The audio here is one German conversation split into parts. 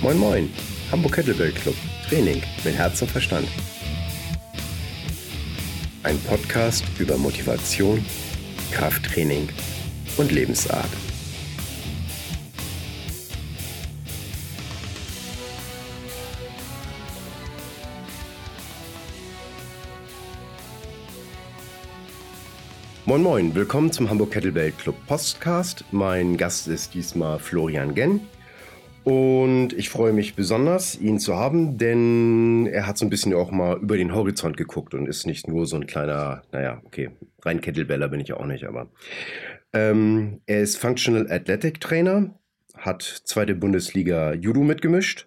Moin Moin, Hamburg Kettlebell Club, Training mit Herz und Verstand. Ein Podcast über Motivation, Krafttraining und Lebensart. Moin Moin, willkommen zum Hamburg Kettlebell Club Podcast. Mein Gast ist diesmal Florian Genn. Und ich freue mich besonders, ihn zu haben, denn er hat so ein bisschen auch mal über den Horizont geguckt und ist nicht nur so ein kleiner, naja, okay, rein Kettlebeller bin ich auch nicht, aber ähm, er ist Functional Athletic Trainer, hat zweite Bundesliga Judo mitgemischt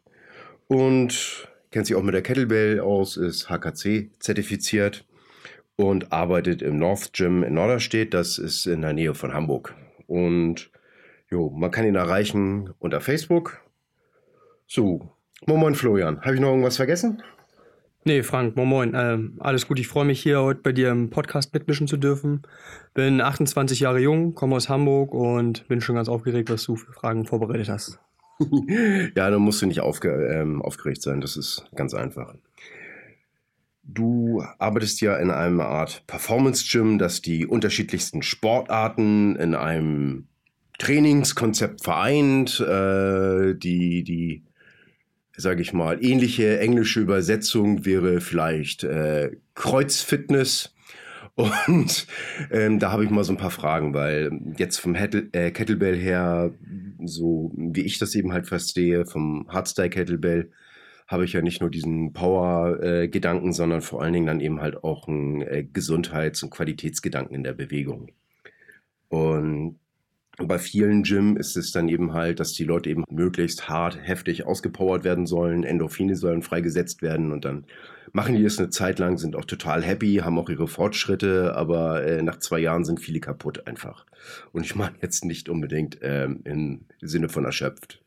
und kennt sich auch mit der Kettlebell aus, ist HKC zertifiziert und arbeitet im North Gym in Norderstedt. Das ist in der Nähe von Hamburg. Und jo, man kann ihn erreichen unter Facebook. So, moin moin Florian. Habe ich noch irgendwas vergessen? Nee, Frank, moin moin. Ähm, alles gut, ich freue mich hier heute bei dir im Podcast mitmischen zu dürfen. Bin 28 Jahre jung, komme aus Hamburg und bin schon ganz aufgeregt, was du für Fragen vorbereitet hast. ja, dann musst du nicht aufge ähm, aufgeregt sein, das ist ganz einfach. Du arbeitest ja in einer Art Performance-Gym, das die unterschiedlichsten Sportarten in einem Trainingskonzept vereint, äh, die, die, sage ich mal, ähnliche englische Übersetzung wäre vielleicht äh, Kreuzfitness. Und ähm, da habe ich mal so ein paar Fragen, weil jetzt vom Hettel, äh, Kettlebell her, so wie ich das eben halt verstehe, vom Hardstyle Kettlebell, habe ich ja nicht nur diesen Power-Gedanken, äh, sondern vor allen Dingen dann eben halt auch einen äh, Gesundheits- und Qualitätsgedanken in der Bewegung. Und bei vielen Gym ist es dann eben halt, dass die Leute eben möglichst hart, heftig ausgepowert werden sollen, Endorphine sollen freigesetzt werden und dann machen die das eine Zeit lang, sind auch total happy, haben auch ihre Fortschritte, aber äh, nach zwei Jahren sind viele kaputt einfach. Und ich meine jetzt nicht unbedingt ähm, im Sinne von erschöpft.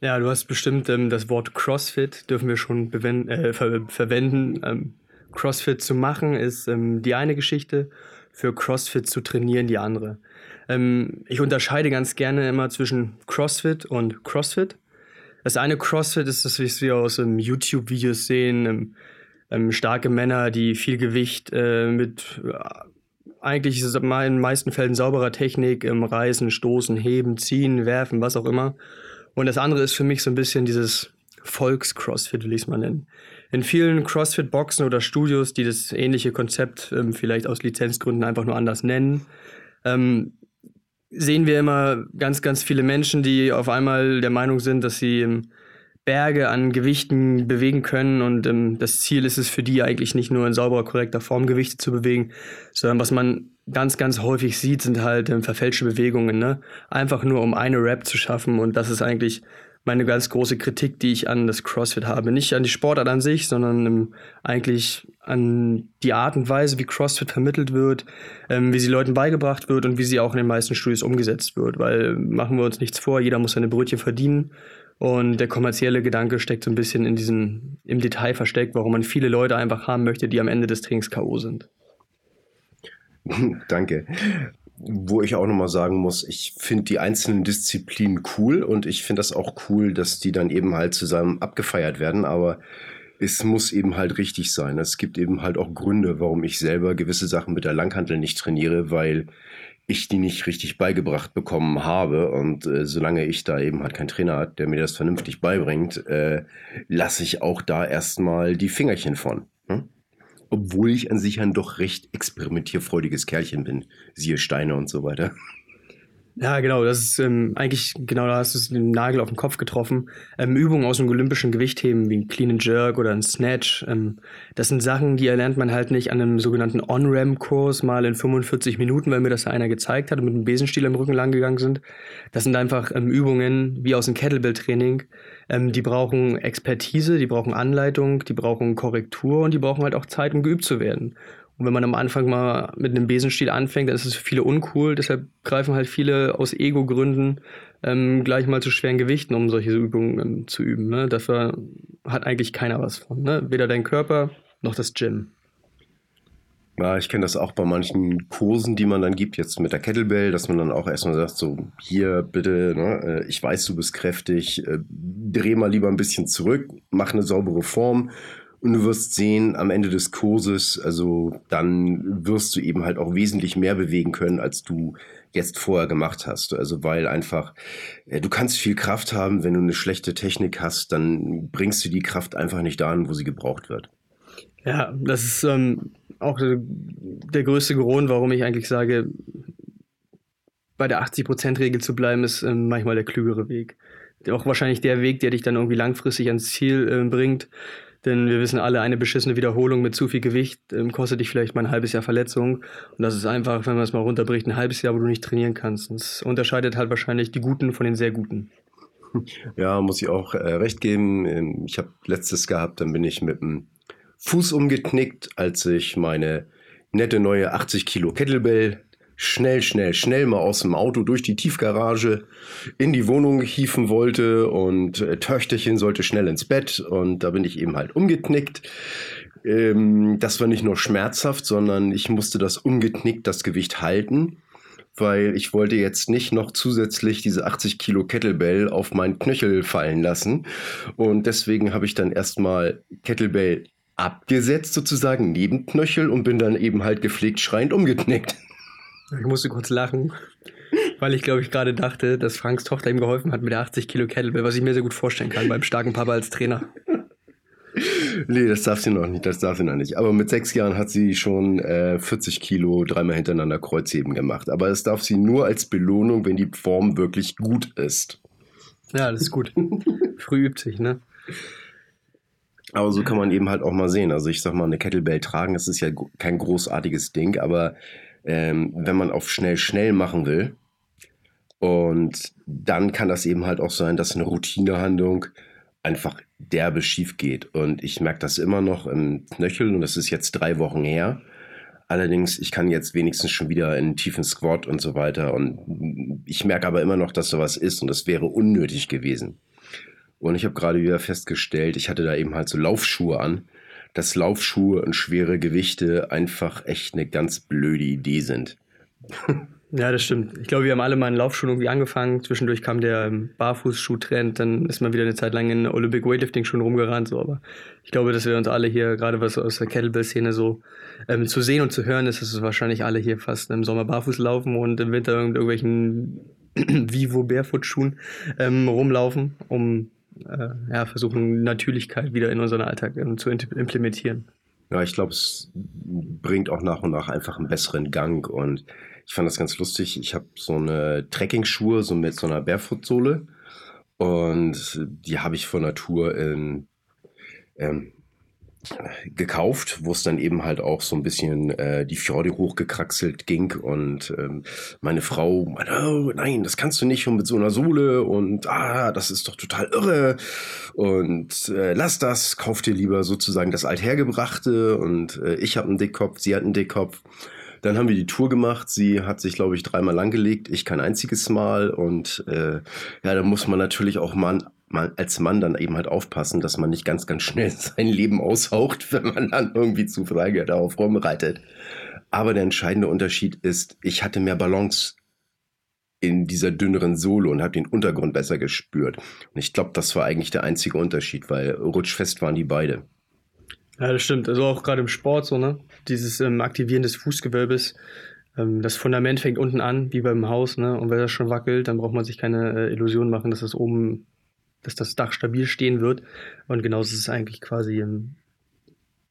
Ja, du hast bestimmt ähm, das Wort CrossFit, dürfen wir schon äh, ver verwenden. Ähm, CrossFit zu machen ist ähm, die eine Geschichte, für CrossFit zu trainieren die andere. Ähm, ich unterscheide ganz gerne immer zwischen CrossFit und CrossFit. Das eine CrossFit ist das, wie wir aus ähm, YouTube-Videos sehen, ähm, ähm, starke Männer, die viel Gewicht äh, mit äh, eigentlich ist es in den meisten Fällen sauberer Technik, ähm, Reißen, Stoßen, Heben, Ziehen, Werfen, was auch immer. Und das andere ist für mich so ein bisschen dieses Volks-Crossfit, will ich es mal nennen. In vielen CrossFit-Boxen oder Studios, die das ähnliche Konzept ähm, vielleicht aus Lizenzgründen einfach nur anders nennen, ähm, sehen wir immer ganz, ganz viele Menschen, die auf einmal der Meinung sind, dass sie ähm, Berge an Gewichten bewegen können und ähm, das Ziel ist es für die eigentlich nicht nur in sauberer, korrekter Form Gewichte zu bewegen, sondern was man ganz, ganz häufig sieht, sind halt ähm, verfälschte Bewegungen, ne? Einfach nur um eine Rap zu schaffen und das ist eigentlich meine ganz große Kritik, die ich an das CrossFit habe. Nicht an die Sportart an sich, sondern ähm, eigentlich an die Art und Weise, wie CrossFit vermittelt wird, ähm, wie sie Leuten beigebracht wird und wie sie auch in den meisten Studios umgesetzt wird. Weil machen wir uns nichts vor, jeder muss seine Brötchen verdienen und der kommerzielle Gedanke steckt so ein bisschen in diesem, im Detail versteckt, warum man viele Leute einfach haben möchte, die am Ende des Trainings K.O. sind. Danke. Wo ich auch nochmal sagen muss, ich finde die einzelnen Disziplinen cool und ich finde das auch cool, dass die dann eben halt zusammen abgefeiert werden, aber es muss eben halt richtig sein. Es gibt eben halt auch Gründe, warum ich selber gewisse Sachen mit der Langhantel nicht trainiere, weil ich die nicht richtig beigebracht bekommen habe. Und äh, solange ich da eben halt keinen Trainer hat, der mir das vernünftig beibringt, äh, lasse ich auch da erstmal die Fingerchen von. Obwohl ich an sich ein doch recht experimentierfreudiges Kerlchen bin. Siehe Steine und so weiter. Ja, genau, das ist ähm, eigentlich, genau da hast du den Nagel auf den Kopf getroffen. Ähm, Übungen aus dem olympischen Gewichtheben, wie ein Clean and Jerk oder ein Snatch, ähm, das sind Sachen, die erlernt man halt nicht an einem sogenannten On-Ram-Kurs mal in 45 Minuten, weil mir das einer gezeigt hat und mit einem Besenstiel im Rücken lang gegangen sind. Das sind einfach ähm, Übungen wie aus dem Kettlebell-Training, ähm, die brauchen Expertise, die brauchen Anleitung, die brauchen Korrektur und die brauchen halt auch Zeit, um geübt zu werden. Und wenn man am Anfang mal mit einem Besenstiel anfängt, dann ist es für viele uncool. Deshalb greifen halt viele aus Ego-Gründen ähm, gleich mal zu schweren Gewichten, um solche Übungen ähm, zu üben. Ne? Dafür hat eigentlich keiner was von. Ne? Weder dein Körper noch das Gym. Ja, ich kenne das auch bei manchen Kursen, die man dann gibt, jetzt mit der Kettlebell, dass man dann auch erstmal sagt, so, hier bitte, ne, äh, ich weiß, du bist kräftig, äh, dreh mal lieber ein bisschen zurück, mach eine saubere Form und du wirst sehen, am Ende des Kurses, also dann wirst du eben halt auch wesentlich mehr bewegen können, als du jetzt vorher gemacht hast. Also weil einfach, äh, du kannst viel Kraft haben, wenn du eine schlechte Technik hast, dann bringst du die Kraft einfach nicht dahin, wo sie gebraucht wird. Ja, das ist ähm, auch der, größte Grund, warum ich eigentlich sage, bei der 80%-Regel zu bleiben, ist ähm, manchmal der klügere Weg. Auch wahrscheinlich der Weg, der dich dann irgendwie langfristig ans Ziel äh, bringt. Denn wir wissen alle, eine beschissene Wiederholung mit zu viel Gewicht ähm, kostet dich vielleicht mal ein halbes Jahr Verletzung. Und das ist einfach, wenn man es mal runterbricht, ein halbes Jahr, wo du nicht trainieren kannst. Das unterscheidet halt wahrscheinlich die Guten von den sehr Guten. Ja, muss ich auch äh, recht geben. Ähm, ich habe letztes gehabt, dann bin ich mit dem Fuß umgeknickt, als ich meine nette neue 80 Kilo Kettlebell schnell, schnell, schnell mal aus dem Auto durch die Tiefgarage in die Wohnung hieven wollte und äh, Töchterchen sollte schnell ins Bett und da bin ich eben halt umgeknickt. Ähm, das war nicht nur schmerzhaft, sondern ich musste das umgeknickt, das Gewicht halten, weil ich wollte jetzt nicht noch zusätzlich diese 80 Kilo Kettlebell auf meinen Knöchel fallen lassen und deswegen habe ich dann erstmal Kettlebell abgesetzt sozusagen neben Knöchel und bin dann eben halt gepflegt schreiend umgeknickt. Ich musste kurz lachen, weil ich glaube ich gerade dachte, dass Franks Tochter ihm geholfen hat mit der 80 Kilo Kettlebell, was ich mir sehr gut vorstellen kann beim starken Papa als Trainer. Nee, das darf sie noch nicht, das darf sie noch nicht. Aber mit sechs Jahren hat sie schon äh, 40 Kilo dreimal hintereinander Kreuzheben gemacht. Aber es darf sie nur als Belohnung, wenn die Form wirklich gut ist. Ja, das ist gut. Früh übt sich, ne? Aber so kann man eben halt auch mal sehen. Also ich sag mal, eine Kettlebell tragen, das ist ja kein großartiges Ding, aber ähm, wenn man auf schnell schnell machen will. Und dann kann das eben halt auch sein, dass eine Routinehandlung einfach derbe schief geht. Und ich merke das immer noch im Knöchel und das ist jetzt drei Wochen her. Allerdings, ich kann jetzt wenigstens schon wieder in tiefen Squat und so weiter. Und ich merke aber immer noch, dass sowas ist und das wäre unnötig gewesen. Und ich habe gerade wieder festgestellt, ich hatte da eben halt so Laufschuhe an dass Laufschuhe und schwere Gewichte einfach echt eine ganz blöde Idee sind. Ja, das stimmt. Ich glaube, wir haben alle mal in Laufschuhen irgendwie angefangen. Zwischendurch kam der ähm, Barfußschuh-Trend, dann ist man wieder eine Zeit lang in Olympic Weightlifting schon rumgerannt. So. Aber ich glaube, dass wir uns alle hier, gerade was aus der Kettlebell-Szene so ähm, zu sehen und zu hören ist, dass es wahrscheinlich alle hier fast im Sommer barfuß laufen und im Winter mit irgendwelchen Vivo Barefoot-Schuhen ähm, rumlaufen, um äh, ja, versuchen, Natürlichkeit wieder in unseren Alltag äh, zu implementieren. Ja, ich glaube, es bringt auch nach und nach einfach einen besseren Gang. Und ich fand das ganz lustig. Ich habe so eine Trekking-Schuhe, so mit so einer Barefoot-Sohle. Und die habe ich von Natur in ähm, gekauft, wo es dann eben halt auch so ein bisschen äh, die Fjorde hochgekraxelt ging und ähm, meine Frau oh nein, das kannst du nicht und mit so einer Sohle und ah, das ist doch total irre und äh, lass das, kauf dir lieber sozusagen das althergebrachte und äh, ich habe einen Dickkopf, sie hat einen Dickkopf. Dann haben wir die Tour gemacht. Sie hat sich, glaube ich, dreimal langgelegt, ich kein einziges Mal. Und äh, ja, da muss man natürlich auch mal man als Mann dann eben halt aufpassen, dass man nicht ganz, ganz schnell sein Leben aushaucht, wenn man dann irgendwie zu Frage darauf rumreitet. Aber der entscheidende Unterschied ist, ich hatte mehr Balance in dieser dünneren Sohle und habe den Untergrund besser gespürt. Und ich glaube, das war eigentlich der einzige Unterschied, weil rutschfest waren die beide. Ja, das stimmt. Also auch gerade im Sport so, ne? Dieses ähm, Aktivieren des Fußgewölbes. Ähm, das Fundament fängt unten an, wie beim Haus, ne? Und wenn das schon wackelt, dann braucht man sich keine äh, Illusion machen, dass das oben dass das Dach stabil stehen wird. Und genauso ist es eigentlich quasi im,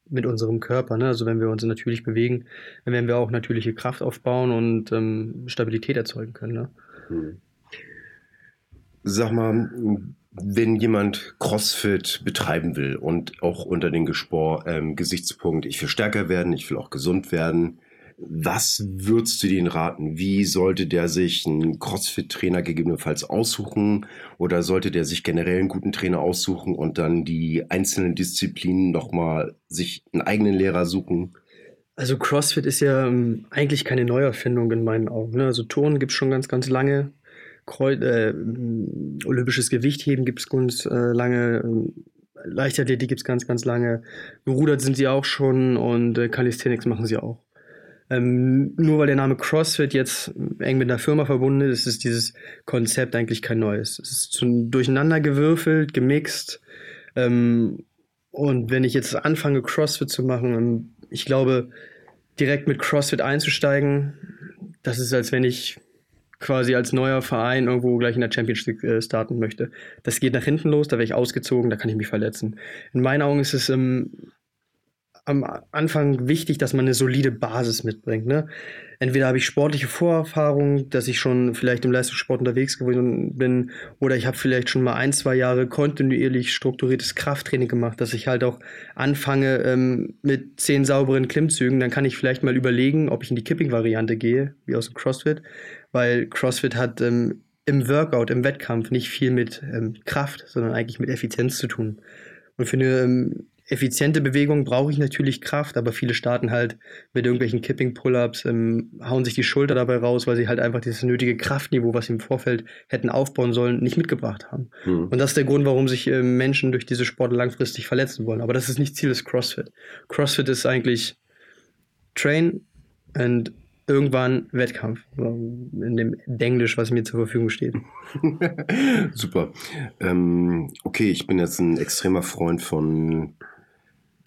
mit unserem Körper. Ne? Also wenn wir uns natürlich bewegen, dann werden wir auch natürliche Kraft aufbauen und ähm, Stabilität erzeugen können. Ne? Hm. Sag mal, wenn jemand CrossFit betreiben will und auch unter den Gespor, ähm, Gesichtspunkt, ich will stärker werden, ich will auch gesund werden, was würdest du denen raten? Wie sollte der sich einen CrossFit-Trainer gegebenenfalls aussuchen? Oder sollte der sich generell einen guten Trainer aussuchen und dann die einzelnen Disziplinen nochmal sich einen eigenen Lehrer suchen? Also CrossFit ist ja ähm, eigentlich keine Neuerfindung in meinen Augen. Ne? Also Turnen gibt es schon ganz, ganz lange. Kreuz, äh, olympisches Gewichtheben gibt es ganz äh, lange. Leichtathletik gibt es ganz, ganz lange. Gerudert sind sie auch schon und äh, Calisthenics machen sie auch. Ähm, nur weil der Name CrossFit jetzt eng mit einer Firma verbunden ist, ist dieses Konzept eigentlich kein neues. Es ist durcheinander gewürfelt, gemixt. Ähm, und wenn ich jetzt anfange, CrossFit zu machen, ähm, ich glaube, direkt mit CrossFit einzusteigen, das ist, als wenn ich quasi als neuer Verein irgendwo gleich in der Championship äh, starten möchte. Das geht nach hinten los, da wäre ich ausgezogen, da kann ich mich verletzen. In meinen Augen ist es ähm, am Anfang wichtig, dass man eine solide Basis mitbringt. Ne? Entweder habe ich sportliche Vorerfahrung, dass ich schon vielleicht im Leistungssport unterwegs gewesen bin, oder ich habe vielleicht schon mal ein, zwei Jahre kontinuierlich strukturiertes Krafttraining gemacht, dass ich halt auch anfange ähm, mit zehn sauberen Klimmzügen. Dann kann ich vielleicht mal überlegen, ob ich in die Kipping-Variante gehe, wie aus dem CrossFit, weil CrossFit hat ähm, im Workout, im Wettkampf nicht viel mit ähm, Kraft, sondern eigentlich mit Effizienz zu tun. Und für eine ähm, effiziente Bewegung brauche ich natürlich Kraft, aber viele starten halt mit irgendwelchen Kipping-Pull-Ups, ähm, hauen sich die Schulter dabei raus, weil sie halt einfach dieses nötige Kraftniveau, was sie im Vorfeld hätten aufbauen sollen, nicht mitgebracht haben. Mhm. Und das ist der Grund, warum sich äh, Menschen durch diese Sporte langfristig verletzen wollen. Aber das ist nicht Ziel des CrossFit. CrossFit ist eigentlich Train and irgendwann Wettkampf. In dem Englisch, was mir zur Verfügung steht. Super. Ähm, okay, ich bin jetzt ein extremer Freund von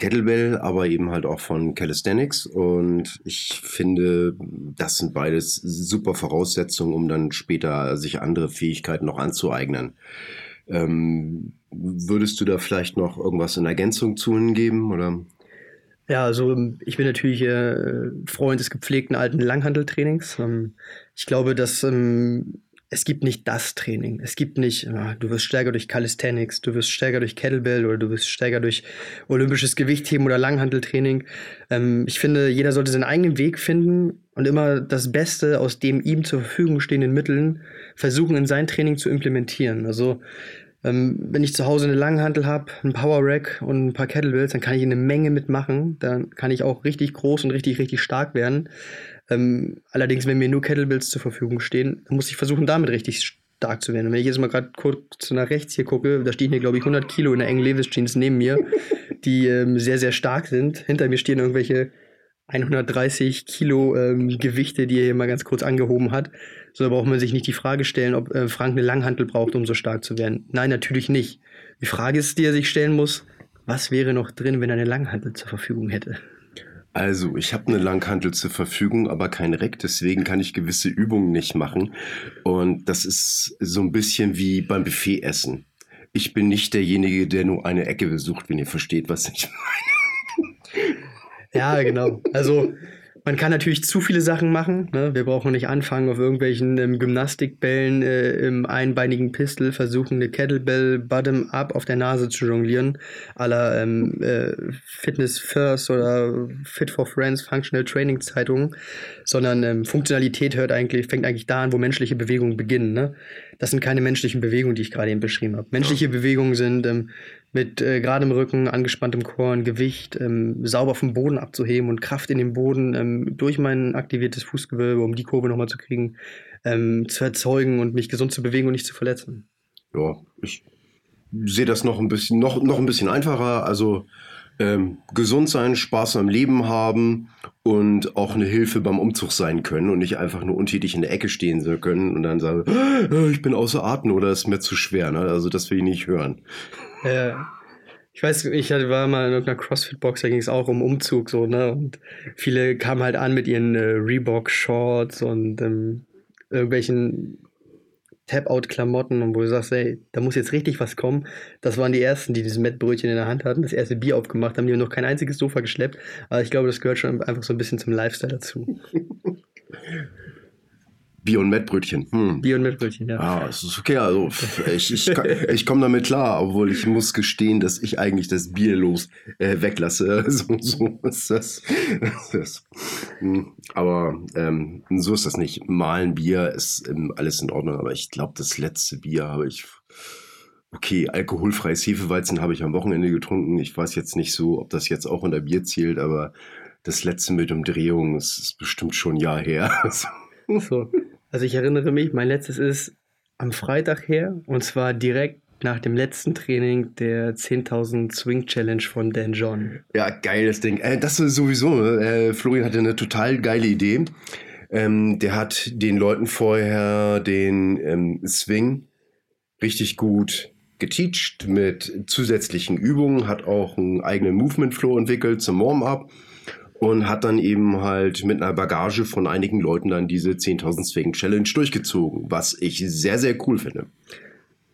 Kettlebell, aber eben halt auch von Calisthenics. Und ich finde, das sind beides super Voraussetzungen, um dann später sich andere Fähigkeiten noch anzueignen. Ähm, würdest du da vielleicht noch irgendwas in Ergänzung zu hingeben? Oder? Ja, also ich bin natürlich äh, Freund des gepflegten alten Langhandeltrainings. Ähm, ich glaube, dass ähm, es gibt nicht das Training. Es gibt nicht, ja, du wirst stärker durch Calisthenics, du wirst stärker durch Kettlebell oder du wirst stärker durch olympisches Gewichtheben oder Langhandeltraining. Ähm, ich finde, jeder sollte seinen eigenen Weg finden und immer das Beste aus dem ihm zur Verfügung stehenden Mitteln versuchen, in sein Training zu implementieren. Also ähm, wenn ich zu Hause eine Langhantel habe, ein Power Rack und ein paar Kettlebells, dann kann ich eine Menge mitmachen. Dann kann ich auch richtig groß und richtig, richtig stark werden. Ähm, allerdings, wenn mir nur Kettlebells zur Verfügung stehen, muss ich versuchen, damit richtig stark zu werden. Und wenn ich jetzt mal gerade kurz nach rechts hier gucke, da stehen hier, glaube ich, 100 Kilo in der engen Levis Jeans neben mir, die ähm, sehr, sehr stark sind. Hinter mir stehen irgendwelche 130 Kilo ähm, Gewichte, die er hier mal ganz kurz angehoben hat. So braucht man sich nicht die Frage stellen, ob äh, Frank eine Langhantel braucht, um so stark zu werden. Nein, natürlich nicht. Die Frage ist, die er sich stellen muss, was wäre noch drin, wenn er eine Langhantel zur Verfügung hätte? Also, ich habe eine Langhantel zur Verfügung, aber kein Reck, deswegen kann ich gewisse Übungen nicht machen. Und das ist so ein bisschen wie beim Buffet essen. Ich bin nicht derjenige, der nur eine Ecke besucht, wenn ihr versteht, was ich meine. Ja, genau. Also man kann natürlich zu viele Sachen machen. Ne? Wir brauchen nicht anfangen, auf irgendwelchen ähm, Gymnastikbällen äh, im einbeinigen Pistol versuchen, eine Kettlebell bottom-up auf der Nase zu jonglieren. aller ähm, äh, Fitness First oder Fit for Friends, Functional Training Zeitungen. Sondern ähm, Funktionalität hört eigentlich, fängt eigentlich da an, wo menschliche Bewegungen beginnen. Ne? Das sind keine menschlichen Bewegungen, die ich gerade eben beschrieben habe. Menschliche Bewegungen sind ähm, mit äh, geradem Rücken, angespanntem Korn, Gewicht ähm, sauber vom Boden abzuheben und Kraft in den Boden ähm, durch mein aktiviertes Fußgewölbe, um die Kurve nochmal zu kriegen, ähm, zu erzeugen und mich gesund zu bewegen und nicht zu verletzen. Ja, ich sehe das noch ein bisschen, noch, noch ein bisschen einfacher. Also ähm, gesund sein, Spaß am Leben haben und auch eine Hilfe beim Umzug sein können und nicht einfach nur untätig in der Ecke stehen können und dann sagen, oh, ich bin außer Atem oder ist mir zu schwer. Ne? Also das will ich nicht hören. Ja. Ich weiß, ich war mal in irgendeiner CrossFit-Box, da ging es auch um Umzug, so, ne? Und viele kamen halt an mit ihren äh, Reebok-Shorts und ähm, irgendwelchen Tap-Out-Klamotten und wo du sagst, ey, da muss jetzt richtig was kommen. Das waren die ersten, die dieses Mettbrötchen in der Hand hatten, das erste Bier aufgemacht haben, die haben noch kein einziges Sofa geschleppt. Aber ich glaube, das gehört schon einfach so ein bisschen zum Lifestyle dazu. Bier- und Mettbrötchen. Hm. Bier- und Mettbrötchen, ja. Ah, es ist okay. Also ich, ich, ich komme damit klar, obwohl ich muss gestehen, dass ich eigentlich das Bier los äh, weglasse. So, so ist das. das. Hm. Aber ähm, so ist das nicht. Malen Bier ist ähm, alles in Ordnung, aber ich glaube, das letzte Bier habe ich. Okay, alkoholfreies Hefeweizen habe ich am Wochenende getrunken. Ich weiß jetzt nicht so, ob das jetzt auch unter Bier zählt, aber das letzte mit Umdrehung ist, ist bestimmt schon ein Jahr her. So. Also ich erinnere mich, mein letztes ist am Freitag her und zwar direkt nach dem letzten Training der 10.000 Swing Challenge von Dan John. Ja, geiles Ding. Äh, das ist sowieso, äh, Florian hatte eine total geile Idee. Ähm, der hat den Leuten vorher den ähm, Swing richtig gut geteacht mit zusätzlichen Übungen, hat auch einen eigenen Movement Flow entwickelt zum Warm-up und hat dann eben halt mit einer Bagage von einigen Leuten dann diese 10.000 Swing Challenge durchgezogen, was ich sehr, sehr cool finde.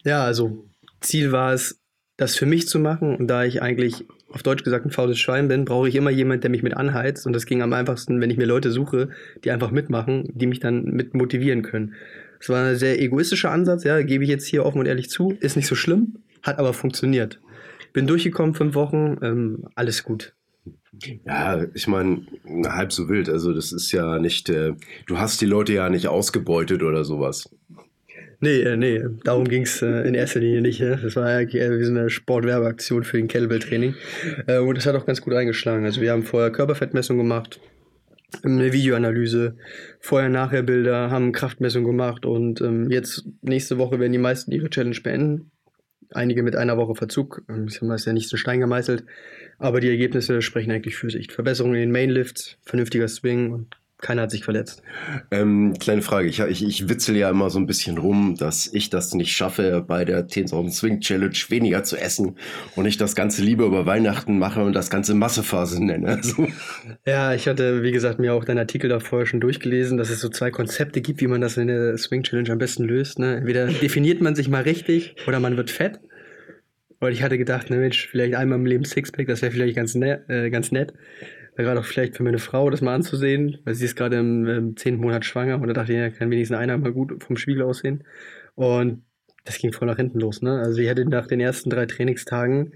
Ja, also Ziel war es, das für mich zu machen und da ich eigentlich auf Deutsch gesagt ein faules Schwein bin, brauche ich immer jemanden, der mich mit anheizt und das ging am einfachsten, wenn ich mir Leute suche, die einfach mitmachen, die mich dann mit motivieren können. Es war ein sehr egoistischer Ansatz, ja, gebe ich jetzt hier offen und ehrlich zu, ist nicht so schlimm, hat aber funktioniert. Bin durchgekommen, fünf Wochen, ähm, alles gut. Ja, ich meine, halb so wild. Also, das ist ja nicht, äh, du hast die Leute ja nicht ausgebeutet oder sowas. Nee, äh, nee, darum ging es äh, in erster Linie nicht. Ne? Das war ja wie so eine Sportwerbeaktion für den Kettlebell-Training. Äh, und das hat auch ganz gut eingeschlagen. Also, wir haben vorher Körperfettmessung gemacht, eine Videoanalyse, Vorher-Nachher-Bilder, haben Kraftmessung gemacht und ähm, jetzt nächste Woche werden die meisten ihre Challenge beenden einige mit einer Woche Verzug. Ähm, ich sag mal, ist ja nicht so Stein gemeißelt. Aber die Ergebnisse sprechen eigentlich für sich. Verbesserungen in den Mainlifts, vernünftiger Swing und keiner hat sich verletzt. Ähm, kleine Frage, ich, ich, ich witzel ja immer so ein bisschen rum, dass ich das nicht schaffe, bei der 10.000 Swing Challenge weniger zu essen und ich das Ganze lieber über Weihnachten mache und das Ganze Massephase nenne. So. Ja, ich hatte, wie gesagt, mir auch deinen Artikel da vorher schon durchgelesen, dass es so zwei Konzepte gibt, wie man das in der Swing Challenge am besten löst. Ne? Entweder definiert man sich mal richtig oder man wird fett. Weil ich hatte gedacht, ne Mensch, vielleicht einmal im Leben Sixpack, das wäre vielleicht ganz, ne äh, ganz nett gerade auch vielleicht für meine Frau das mal anzusehen, weil sie ist gerade im, zehnten Monat schwanger und da dachte ich, ja, kann wenigstens einer mal gut vom Spiegel aussehen. Und das ging voll nach hinten los, ne? Also ich hatte nach den ersten drei Trainingstagen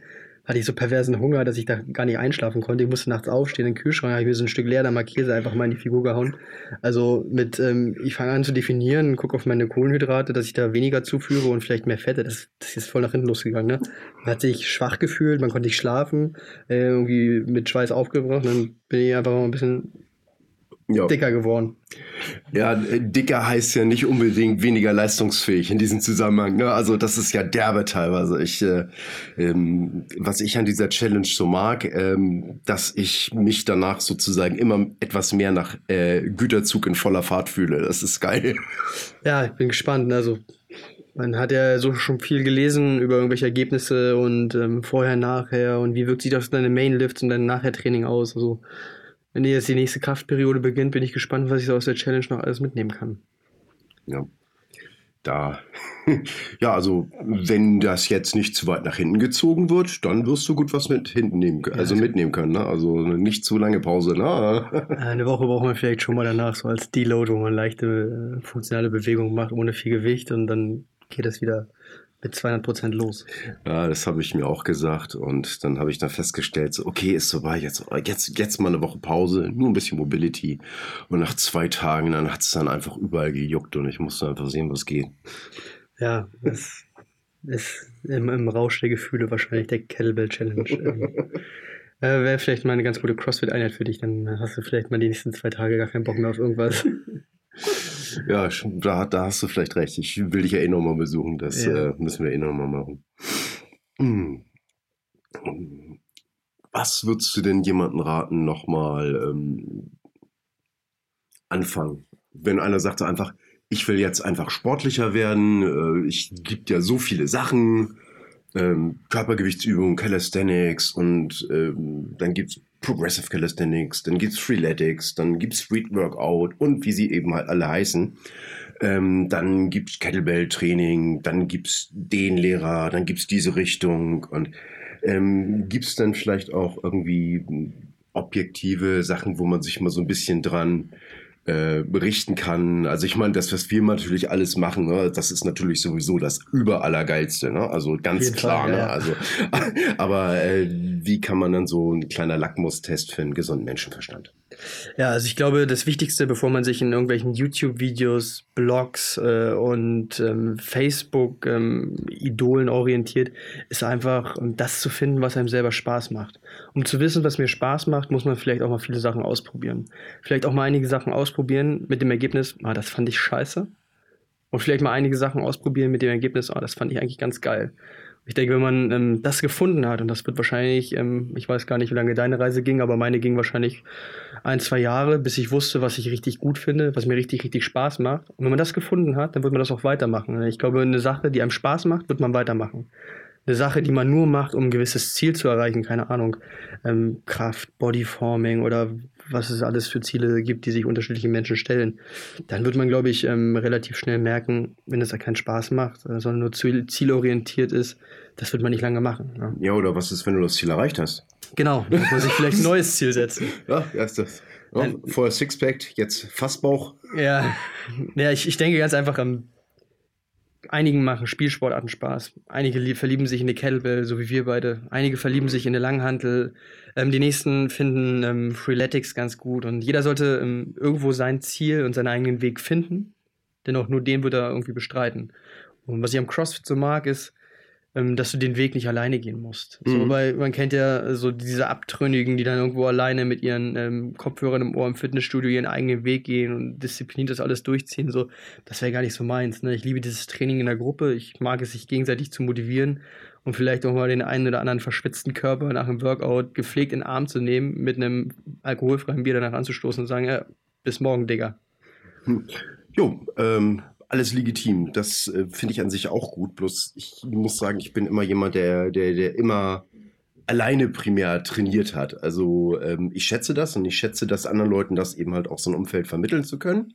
hatte ich so perversen Hunger, dass ich da gar nicht einschlafen konnte. Ich musste nachts aufstehen, in den Kühlschrank, habe ich mir so ein Stück leer, da Käse einfach mal in die Figur gehauen. Also mit, ähm, ich fange an zu definieren, gucke auf meine Kohlenhydrate, dass ich da weniger zuführe und vielleicht mehr Fette. Das, das ist voll nach hinten losgegangen. Ne? Man hat sich schwach gefühlt, man konnte nicht schlafen, äh, irgendwie mit Schweiß aufgebracht. Dann bin ich einfach mal ein bisschen ja. dicker geworden. Ja, dicker heißt ja nicht unbedingt weniger leistungsfähig in diesem Zusammenhang. Ne? Also das ist ja derbe teilweise. Ich, äh, ähm, was ich an dieser Challenge so mag, ähm, dass ich mich danach sozusagen immer etwas mehr nach äh, Güterzug in voller Fahrt fühle. Das ist geil. Ja, ich bin gespannt. Also man hat ja so schon viel gelesen über irgendwelche Ergebnisse und ähm, vorher, nachher und wie wirkt sich das in deine Mainlifts und dein Nachher-Training aus. Also wenn jetzt die nächste Kraftperiode beginnt, bin ich gespannt, was ich aus der Challenge noch alles mitnehmen kann. Ja. Da, ja, also wenn das jetzt nicht zu weit nach hinten gezogen wird, dann wirst du gut was mit hinten nehmen, können, also, also mitnehmen können. Ne? Also nicht zu lange Pause. Ne? Eine Woche braucht man vielleicht schon mal danach so als Deload, wo man leichte äh, funktionale Bewegungen macht ohne viel Gewicht und dann geht das wieder mit 200 Prozent los. Ja, das habe ich mir auch gesagt und dann habe ich dann festgestellt, so, okay, ist vorbei, jetzt, jetzt, jetzt mal eine Woche Pause, nur ein bisschen Mobility und nach zwei Tagen, dann hat es dann einfach überall gejuckt und ich musste einfach sehen, was geht. Ja, das ist im, im Rausch der Gefühle wahrscheinlich der Kettlebell Challenge. äh, Wäre vielleicht mal eine ganz gute CrossFit-Einheit für dich, dann hast du vielleicht mal die nächsten zwei Tage gar keinen Bock mehr auf irgendwas. Ja, da, da hast du vielleicht recht. Ich will dich ja eh nochmal besuchen. Das ja. äh, müssen wir eh nochmal machen. Hm. Was würdest du denn jemandem raten, nochmal ähm, anfangen? Wenn einer sagt einfach, ich will jetzt einfach sportlicher werden, äh, ich gibt ja so viele Sachen, ähm, Körpergewichtsübungen, Calisthenics und ähm, dann gibt es Progressive Calisthenics, dann gibt's Freeletics, dann gibt's Street Workout und wie sie eben halt alle heißen. Ähm, dann gibt's Kettlebell-Training, dann gibt's den Lehrer, dann gibt's diese Richtung und ähm, gibt's dann vielleicht auch irgendwie objektive Sachen, wo man sich mal so ein bisschen dran äh, berichten kann. Also ich meine, das, was wir natürlich alles machen, ne, das ist natürlich sowieso das Überallergeilste, ne? Also ganz klar, Fall, ne? Ja. Also, aber äh, wie kann man dann so ein kleiner Lackmustest für einen gesunden Menschenverstand? Ja, also ich glaube, das Wichtigste, bevor man sich in irgendwelchen YouTube-Videos, Blogs äh, und ähm, Facebook-Idolen ähm, orientiert, ist einfach um das zu finden, was einem selber Spaß macht. Um zu wissen, was mir Spaß macht, muss man vielleicht auch mal viele Sachen ausprobieren. Vielleicht auch mal einige Sachen ausprobieren mit dem Ergebnis, ah, das fand ich scheiße. Und vielleicht mal einige Sachen ausprobieren mit dem Ergebnis, ah, das fand ich eigentlich ganz geil. Ich denke, wenn man ähm, das gefunden hat, und das wird wahrscheinlich, ähm, ich weiß gar nicht, wie lange deine Reise ging, aber meine ging wahrscheinlich ein, zwei Jahre, bis ich wusste, was ich richtig gut finde, was mir richtig, richtig Spaß macht. Und wenn man das gefunden hat, dann wird man das auch weitermachen. Ich glaube, eine Sache, die einem Spaß macht, wird man weitermachen eine Sache, die man nur macht, um ein gewisses Ziel zu erreichen, keine Ahnung, ähm, Kraft, Bodyforming oder was es alles für Ziele gibt, die sich unterschiedliche Menschen stellen, dann wird man, glaube ich, ähm, relativ schnell merken, wenn es da keinen Spaß macht, äh, sondern nur zielorientiert ist, das wird man nicht lange machen. Ja. ja, oder was ist, wenn du das Ziel erreicht hast? Genau, da muss man sich vielleicht ein neues Ziel setzen. Ja, erst das. Ja, vorher Sixpack, jetzt Fassbauch. Ja, ja ich, ich denke ganz einfach am Einigen machen Spielsportarten Spaß. Einige verlieben sich in die Kettlebell, so wie wir beide. Einige verlieben sich in eine Langhantel. Ähm, die nächsten finden ähm, Freeletics ganz gut. Und jeder sollte ähm, irgendwo sein Ziel und seinen eigenen Weg finden. Denn auch nur den wird er irgendwie bestreiten. Und was ich am CrossFit so mag, ist, dass du den Weg nicht alleine gehen musst. Mhm. So, weil man kennt ja so diese Abtrünnigen, die dann irgendwo alleine mit ihren ähm, Kopfhörern im Ohr im Fitnessstudio ihren eigenen Weg gehen und diszipliniert das alles durchziehen. So, das wäre gar nicht so meins. Ne? Ich liebe dieses Training in der Gruppe. Ich mag es, sich gegenseitig zu motivieren und vielleicht auch mal den einen oder anderen verschwitzten Körper nach einem Workout gepflegt in den Arm zu nehmen, mit einem alkoholfreien Bier danach anzustoßen und sagen, ja, bis morgen, Digga. Hm. Jo, ähm, alles legitim. Das äh, finde ich an sich auch gut. Bloß ich muss sagen, ich bin immer jemand, der, der, der immer alleine primär trainiert hat. Also ähm, ich schätze das und ich schätze das anderen Leuten, das eben halt auch so ein Umfeld vermitteln zu können.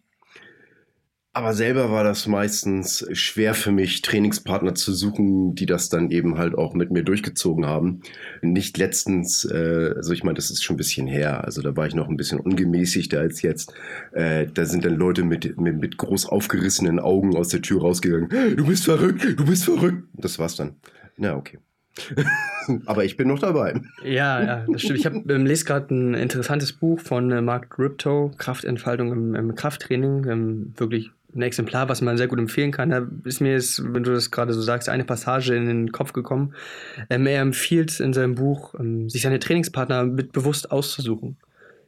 Aber selber war das meistens schwer für mich, Trainingspartner zu suchen, die das dann eben halt auch mit mir durchgezogen haben. Nicht letztens, äh, also ich meine, das ist schon ein bisschen her, also da war ich noch ein bisschen ungemäßigter als jetzt. Äh, da sind dann Leute mit, mit, mit groß aufgerissenen Augen aus der Tür rausgegangen. Du bist verrückt, du bist verrückt. Das war's dann. Na, okay. Aber ich bin noch dabei. Ja, ja, das stimmt. Ich habe ähm, lese gerade ein interessantes Buch von äh, Mark Riptow, Kraftentfaltung im, im Krafttraining. Ähm, wirklich ein Exemplar, was man sehr gut empfehlen kann. Da ist mir jetzt, wenn du das gerade so sagst, eine Passage in den Kopf gekommen. Ähm, er empfiehlt in seinem Buch, ähm, sich seine Trainingspartner mit bewusst auszusuchen.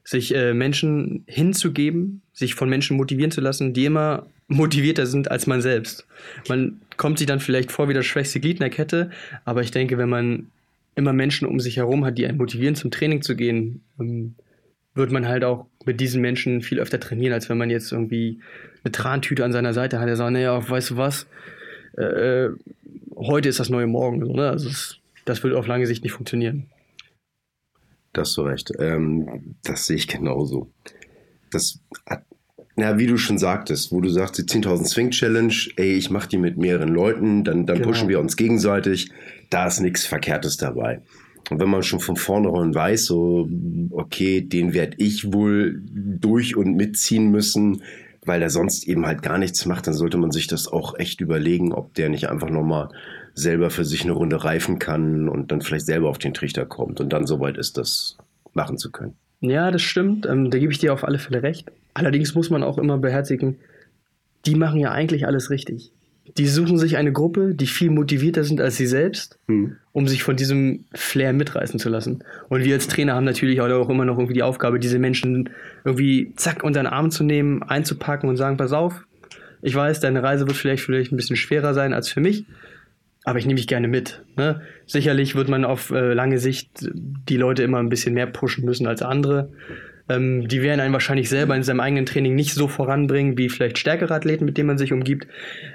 Sich äh, Menschen hinzugeben, sich von Menschen motivieren zu lassen, die immer motivierter sind als man selbst. Man kommt sich dann vielleicht vor wie das schwächste Glied in der Kette, aber ich denke, wenn man immer Menschen um sich herum hat, die einen motivieren, zum Training zu gehen, ähm, wird man halt auch mit diesen Menschen viel öfter trainieren, als wenn man jetzt irgendwie eine Trantüte an seiner Seite hat, der sagt, naja, weißt du was, äh, heute ist das neue Morgen. So, ne? Also das, das wird auf lange Sicht nicht funktionieren. Das hast du recht. Ähm, das sehe ich genauso. Das hat, na, wie du schon sagtest, wo du sagst, die 10.000 Swing Challenge, ey, ich mache die mit mehreren Leuten, dann, dann genau. pushen wir uns gegenseitig. Da ist nichts Verkehrtes dabei. Und wenn man schon von vornherein weiß, so, okay, den werde ich wohl durch und mitziehen müssen, weil er sonst eben halt gar nichts macht, dann sollte man sich das auch echt überlegen, ob der nicht einfach nochmal selber für sich eine Runde reifen kann und dann vielleicht selber auf den Trichter kommt und dann soweit ist, das machen zu können. Ja, das stimmt. Ähm, da gebe ich dir auf alle Fälle recht. Allerdings muss man auch immer beherzigen, die machen ja eigentlich alles richtig die suchen sich eine Gruppe, die viel motivierter sind als sie selbst, hm. um sich von diesem Flair mitreißen zu lassen. Und wir als Trainer haben natürlich auch immer noch irgendwie die Aufgabe, diese Menschen irgendwie zack unter den Arm zu nehmen, einzupacken und sagen, pass auf, ich weiß, deine Reise wird vielleicht vielleicht ein bisschen schwerer sein als für mich, aber ich nehme dich gerne mit. Ne? Sicherlich wird man auf äh, lange Sicht die Leute immer ein bisschen mehr pushen müssen als andere. Ähm, die werden einen wahrscheinlich selber in seinem eigenen Training nicht so voranbringen wie vielleicht stärkere Athleten, mit denen man sich umgibt.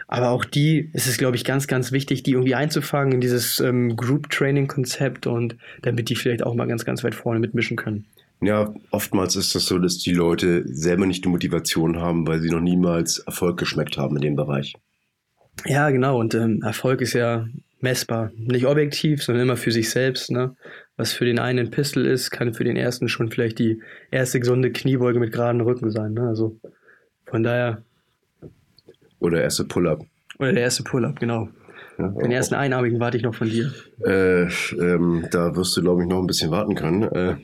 Aber auch die ist es, glaube ich, ganz, ganz wichtig, die irgendwie einzufangen in dieses ähm, Group-Training-Konzept und damit die vielleicht auch mal ganz, ganz weit vorne mitmischen können. Ja, oftmals ist das so, dass die Leute selber nicht die Motivation haben, weil sie noch niemals Erfolg geschmeckt haben in dem Bereich. Ja, genau. Und ähm, Erfolg ist ja messbar. Nicht objektiv, sondern immer für sich selbst. Ne? was für den einen ein Pistol ist, kann für den ersten schon vielleicht die erste gesunde Kniebeuge mit geraden Rücken sein. Ne? Also von daher. Oder der erste Pull-up. Oder der erste Pull-up, genau. Ja, den ersten Einarmigen warte ich noch von dir. Äh, ähm, da wirst du, glaube ich, noch ein bisschen warten können. Äh,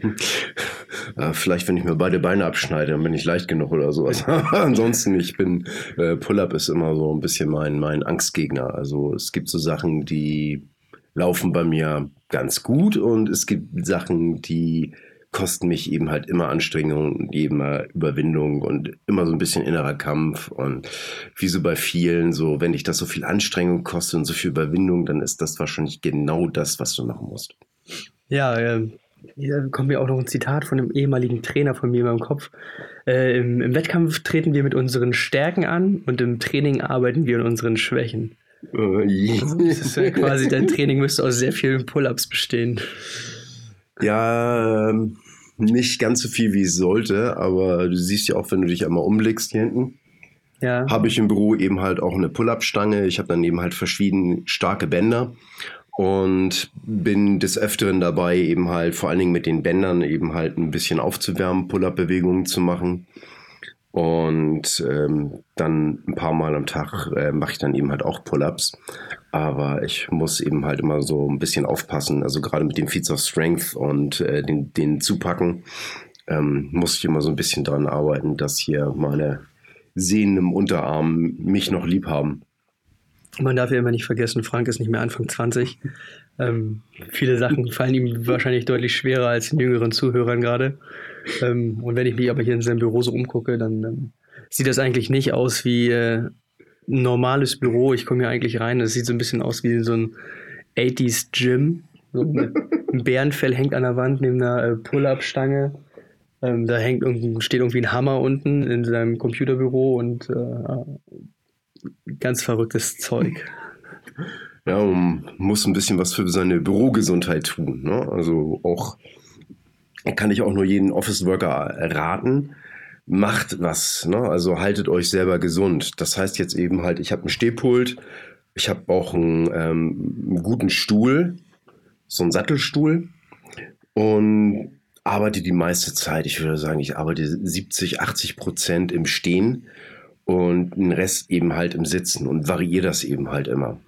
äh, vielleicht, wenn ich mir beide Beine abschneide, dann bin ich leicht genug oder sowas. Ansonsten, ich bin, äh, Pull-up ist immer so ein bisschen mein, mein Angstgegner. Also es gibt so Sachen, die laufen bei mir ganz gut und es gibt Sachen, die kosten mich eben halt immer Anstrengung und eben Überwindung und immer so ein bisschen innerer Kampf. Und wie so bei vielen, so wenn dich das so viel Anstrengung kostet und so viel Überwindung, dann ist das wahrscheinlich genau das, was du machen musst. Ja, äh, hier kommt mir auch noch ein Zitat von einem ehemaligen Trainer von mir in meinem Kopf. Äh, im, Im Wettkampf treten wir mit unseren Stärken an und im Training arbeiten wir an unseren Schwächen. Äh, das ist ja quasi, dein Training müsste aus sehr vielen Pull-ups bestehen. Ja, ähm, nicht ganz so viel wie es sollte, aber du siehst ja auch, wenn du dich einmal umblickst hier hinten, ja. habe ich im Büro eben halt auch eine Pull-up-Stange. Ich habe dann eben halt verschieden starke Bänder und bin des Öfteren dabei, eben halt vor allen Dingen mit den Bändern eben halt ein bisschen aufzuwärmen, Pull-up-Bewegungen zu machen. Und ähm, dann ein paar Mal am Tag äh, mache ich dann eben halt auch Pull-ups. Aber ich muss eben halt immer so ein bisschen aufpassen. Also gerade mit den Feeds of Strength und äh, den, den Zupacken ähm, muss ich immer so ein bisschen daran arbeiten, dass hier meine Sehnen im Unterarm mich noch lieb haben. Man darf ja immer nicht vergessen, Frank ist nicht mehr Anfang 20. Ähm, viele Sachen fallen ihm wahrscheinlich deutlich schwerer als den jüngeren Zuhörern gerade. Ähm, und wenn ich mich aber hier in seinem Büro so umgucke, dann ähm, sieht das eigentlich nicht aus wie äh, ein normales Büro. Ich komme hier eigentlich rein, das sieht so ein bisschen aus wie so ein 80s Gym. So ein Bärenfell hängt an der Wand neben einer äh, Pull-Up-Stange. Ähm, da hängt irgendwie, steht irgendwie ein Hammer unten in seinem Computerbüro und äh, ganz verrücktes Zeug. Ja, man muss ein bisschen was für seine Bürogesundheit tun. Ne? Also auch kann ich auch nur jeden Office Worker raten. Macht was, ne? also haltet euch selber gesund. Das heißt jetzt eben halt, ich habe ein Stehpult, ich habe auch einen, ähm, einen guten Stuhl, so einen Sattelstuhl und arbeite die meiste Zeit, ich würde sagen, ich arbeite 70, 80 Prozent im Stehen und den Rest eben halt im Sitzen und variiere das eben halt immer.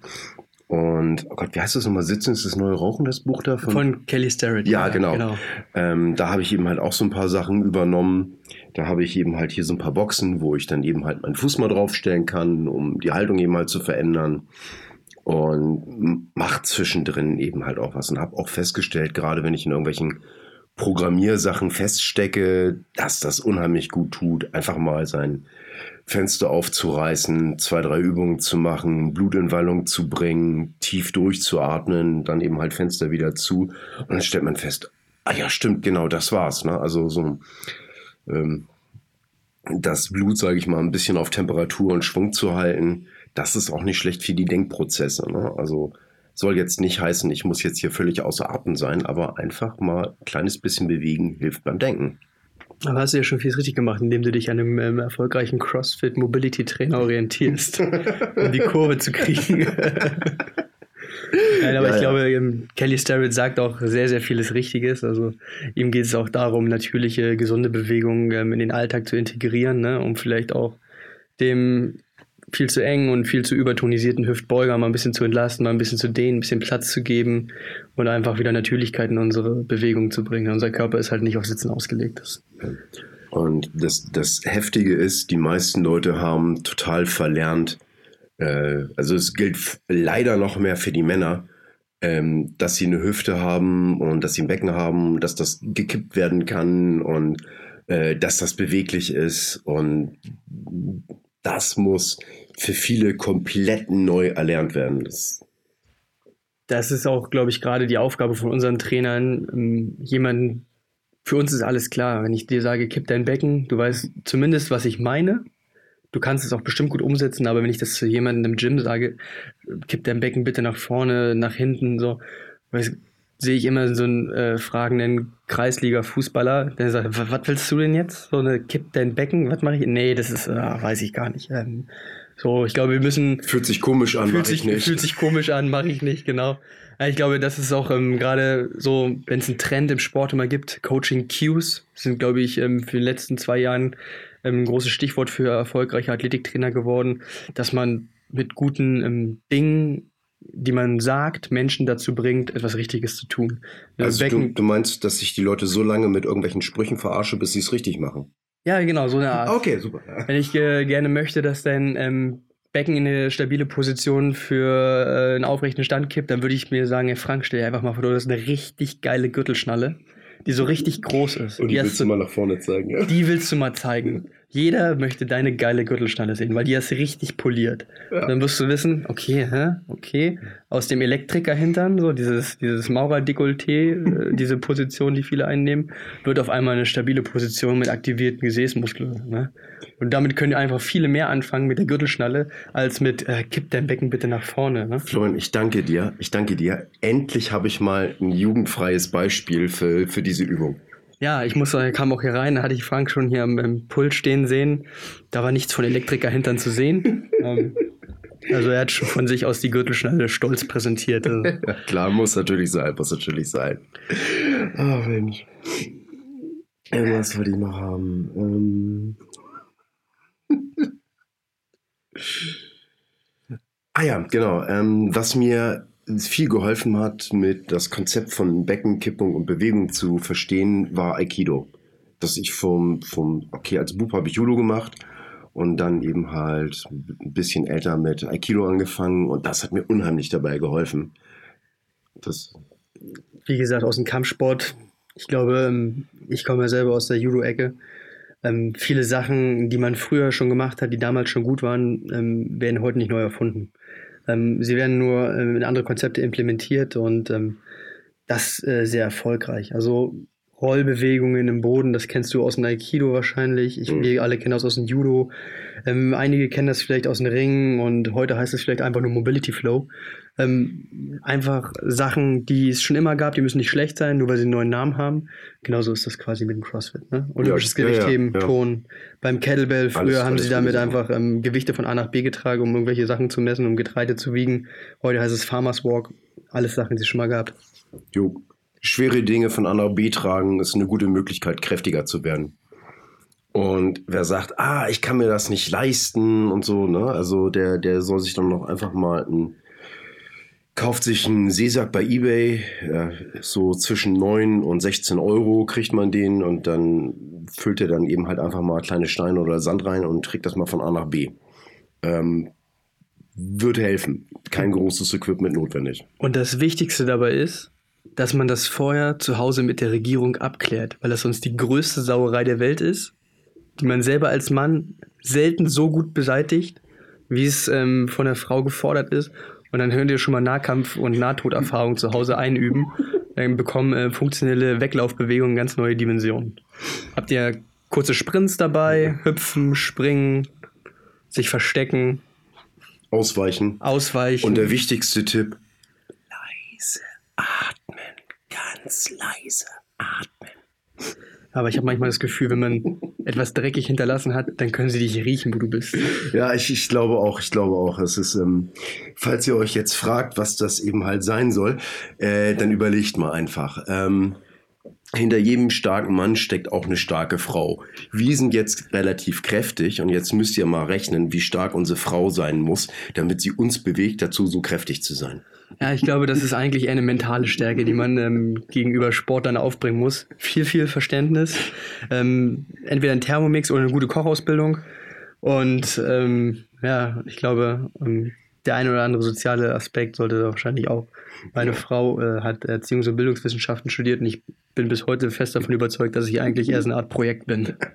Und, oh Gott, wie heißt das nochmal? Sitzen ist das neue Rauchen, das Buch da? Von, von Kelly Starrett. Ja, genau. genau. Ähm, da habe ich eben halt auch so ein paar Sachen übernommen. Da habe ich eben halt hier so ein paar Boxen, wo ich dann eben halt meinen Fuß mal draufstellen kann, um die Haltung eben halt zu verändern. Und macht zwischendrin eben halt auch was. Und habe auch festgestellt, gerade wenn ich in irgendwelchen Programmiersachen feststecke, dass das unheimlich gut tut, einfach mal sein Fenster aufzureißen, zwei, drei Übungen zu machen, Blut in Wallung zu bringen, tief durchzuatmen, dann eben halt Fenster wieder zu. Und dann stellt man fest, ah ja, stimmt, genau, das war's. Ne? Also so ähm, das Blut, sage ich mal, ein bisschen auf Temperatur und Schwung zu halten, das ist auch nicht schlecht für die Denkprozesse. Ne? Also soll jetzt nicht heißen, ich muss jetzt hier völlig außer Atem sein, aber einfach mal ein kleines bisschen bewegen hilft beim Denken. Aber hast du ja schon vieles richtig gemacht, indem du dich an einem ähm, erfolgreichen CrossFit Mobility Trainer orientierst, um die Kurve zu kriegen. Nein, aber ja, ich ja. glaube, ähm, Kelly Starrett sagt auch sehr, sehr vieles Richtiges. Also ihm geht es auch darum, natürliche, gesunde Bewegungen ähm, in den Alltag zu integrieren, ne? um vielleicht auch dem viel zu eng und viel zu übertonisierten Hüftbeuger mal ein bisschen zu entlasten, mal ein bisschen zu dehnen, ein bisschen Platz zu geben und einfach wieder Natürlichkeit in unsere Bewegung zu bringen. Unser Körper ist halt nicht auf Sitzen ausgelegt. Und das, das Heftige ist, die meisten Leute haben total verlernt, äh, also es gilt leider noch mehr für die Männer, ähm, dass sie eine Hüfte haben und dass sie ein Becken haben, dass das gekippt werden kann und äh, dass das beweglich ist und das muss für viele komplett neu erlernt werden. Das, das ist auch, glaube ich, gerade die Aufgabe von unseren Trainern, ähm, jemanden, für uns ist alles klar. Wenn ich dir sage, kipp dein Becken, du weißt zumindest, was ich meine. Du kannst es auch bestimmt gut umsetzen, aber wenn ich das zu jemandem im Gym sage, kipp dein Becken bitte nach vorne, nach hinten, so, weiß, sehe ich immer so einen äh, fragenden Kreisliga-Fußballer, der sagt, was willst du denn jetzt? So eine kipp dein Becken, was mache ich? Nee, das ist, äh, weiß ich gar nicht. Ähm, so, ich glaube, wir müssen. Fühlt sich komisch an, fühlt sich, nicht. Fühlt sich komisch an, mache ich nicht, genau. Ich glaube, das ist auch ähm, gerade so, wenn es einen Trend im Sport immer gibt, Coaching Cues sind, glaube ich, ähm, für die letzten zwei Jahren ähm, ein großes Stichwort für erfolgreiche Athletiktrainer geworden, dass man mit guten ähm, Dingen die man sagt, Menschen dazu bringt, etwas Richtiges zu tun. Also du, du, meinst, dass ich die Leute so lange mit irgendwelchen Sprüchen verarsche, bis sie es richtig machen? Ja, genau, so eine Art. Okay, super. Wenn ich äh, gerne möchte, dass dein ähm, Becken in eine stabile Position für äh, einen aufrechten Stand kippt, dann würde ich mir sagen, hey Frank, stell dir einfach mal vor, du hast eine richtig geile Gürtelschnalle. die so richtig groß ist. Und die, hast willst du mal nach vorne zeigen, ja? Die willst du mal zeigen. Jeder möchte deine geile Gürtelschnalle sehen, weil die hast richtig poliert. Ja. Dann wirst du wissen, okay, hä, okay, aus dem Elektriker-Hintern, so dieses, dieses Maurer-Dekolleté, äh, diese Position, die viele einnehmen, wird auf einmal eine stabile Position mit aktivierten Gesäßmuskeln. Ne? Und damit können einfach viele mehr anfangen mit der Gürtelschnalle, als mit, äh, kipp dein Becken bitte nach vorne. Ne? Florian, ich danke dir. Ich danke dir. Endlich habe ich mal ein jugendfreies Beispiel für, für diese Übung. Ja, ich muss sagen, kam auch hier rein, da hatte ich Frank schon hier am, am Pult stehen sehen. Da war nichts von Elektriker hintern zu sehen. ähm, also er hat schon von sich aus die Gürtelschnalle stolz präsentiert. Also. Ja, klar, muss natürlich sein, muss natürlich sein. Ah, Mensch. Irgendwas wollte ich noch haben. Ähm. ah ja, genau. Ähm, was mir viel geholfen hat, mit das Konzept von Beckenkippung und Bewegung zu verstehen, war Aikido. Dass ich vom, vom okay, als Bub habe ich Judo gemacht und dann eben halt ein bisschen älter mit Aikido angefangen und das hat mir unheimlich dabei geholfen. Das Wie gesagt, aus dem Kampfsport. Ich glaube, ähm, ich komme ja selber aus der Judo-Ecke. Ähm, viele Sachen, die man früher schon gemacht hat, die damals schon gut waren, ähm, werden heute nicht neu erfunden. Ähm, sie werden nur ähm, in andere Konzepte implementiert und ähm, das äh, sehr erfolgreich. Also Rollbewegungen im Boden, das kennst du aus dem Aikido wahrscheinlich. Ich, Mhm. wir alle kennen das aus dem Judo. Ähm, einige kennen das vielleicht aus dem Ring und heute heißt es vielleicht einfach nur Mobility Flow. Ähm, einfach Sachen, die es schon immer gab, die müssen nicht schlecht sein, nur weil sie einen neuen Namen haben. Genauso ist das quasi mit dem CrossFit. Ne? Olympisches Ja, ja, Gewichtheben, ja. Ton. Beim Kettlebell, früher Alles- haben alles sie damit einfach ähm, Gewichte von A nach B getragen, um irgendwelche Sachen zu messen, um Getreide zu wiegen. Heute heißt es Farmers Walk. Alles Sachen, die es schon mal gab. Jo, schwere Dinge von A nach B tragen ist eine gute Möglichkeit, kräftiger zu werden. Und wer sagt, ah, ich kann mir das nicht leisten und so, ne? Also der, der soll sich dann noch einfach mal ein, kauft sich einen Seesack bei Ebay, ja, so zwischen 9 und 16 Euro kriegt man den und dann füllt er dann eben halt einfach mal kleine Steine oder Sand rein und trägt das mal von A nach B. Ähm, wird helfen. Kein großes Equipment notwendig. Und das Wichtigste dabei ist, dass man das vorher zu Hause mit der Regierung abklärt, weil das sonst die größte Sauerei der Welt ist, die man selber als Mann selten so gut beseitigt, wie es ähm, von der Frau gefordert ist. Und dann könnt ihr schon mal Nahkampf- und Nahtoderfahrung zu Hause einüben. Dann bekommen äh, funktionelle Weglaufbewegungen ganz neue Dimensionen. Habt ihr kurze Sprints dabei, hüpfen, springen, sich verstecken, Ausweichen. ausweichen. Und der wichtigste Tipp: leise atmen. Ganz leise atmen. Aber ich habe manchmal das Gefühl, wenn man etwas dreckig hinterlassen hat, dann können sie dich riechen, wo du bist. Ja, ich, ich glaube auch, ich glaube auch. Es ist, ähm, falls ihr euch jetzt fragt, was das eben halt sein soll, äh, dann überlegt mal einfach. Ähm, hinter jedem starken Mann steckt auch eine starke Frau. Wir sind jetzt relativ kräftig und jetzt müsst ihr mal rechnen, wie stark unsere Frau sein muss, damit sie uns bewegt, dazu so kräftig zu sein. Ja, ich glaube, das ist eigentlich eher eine mentale Stärke, die man ähm, gegenüber Sportlern aufbringen muss. Viel, viel Verständnis. Ähm, entweder ein Thermomix oder eine gute Kochausbildung. Und ähm, ja, ich glaube, ähm, der eine oder andere soziale Aspekt sollte wahrscheinlich auch. Meine Frau äh, hat Erziehungs- und Bildungswissenschaften studiert und ich bin bis heute fest davon überzeugt, dass ich eigentlich eher so eine Art Projekt bin.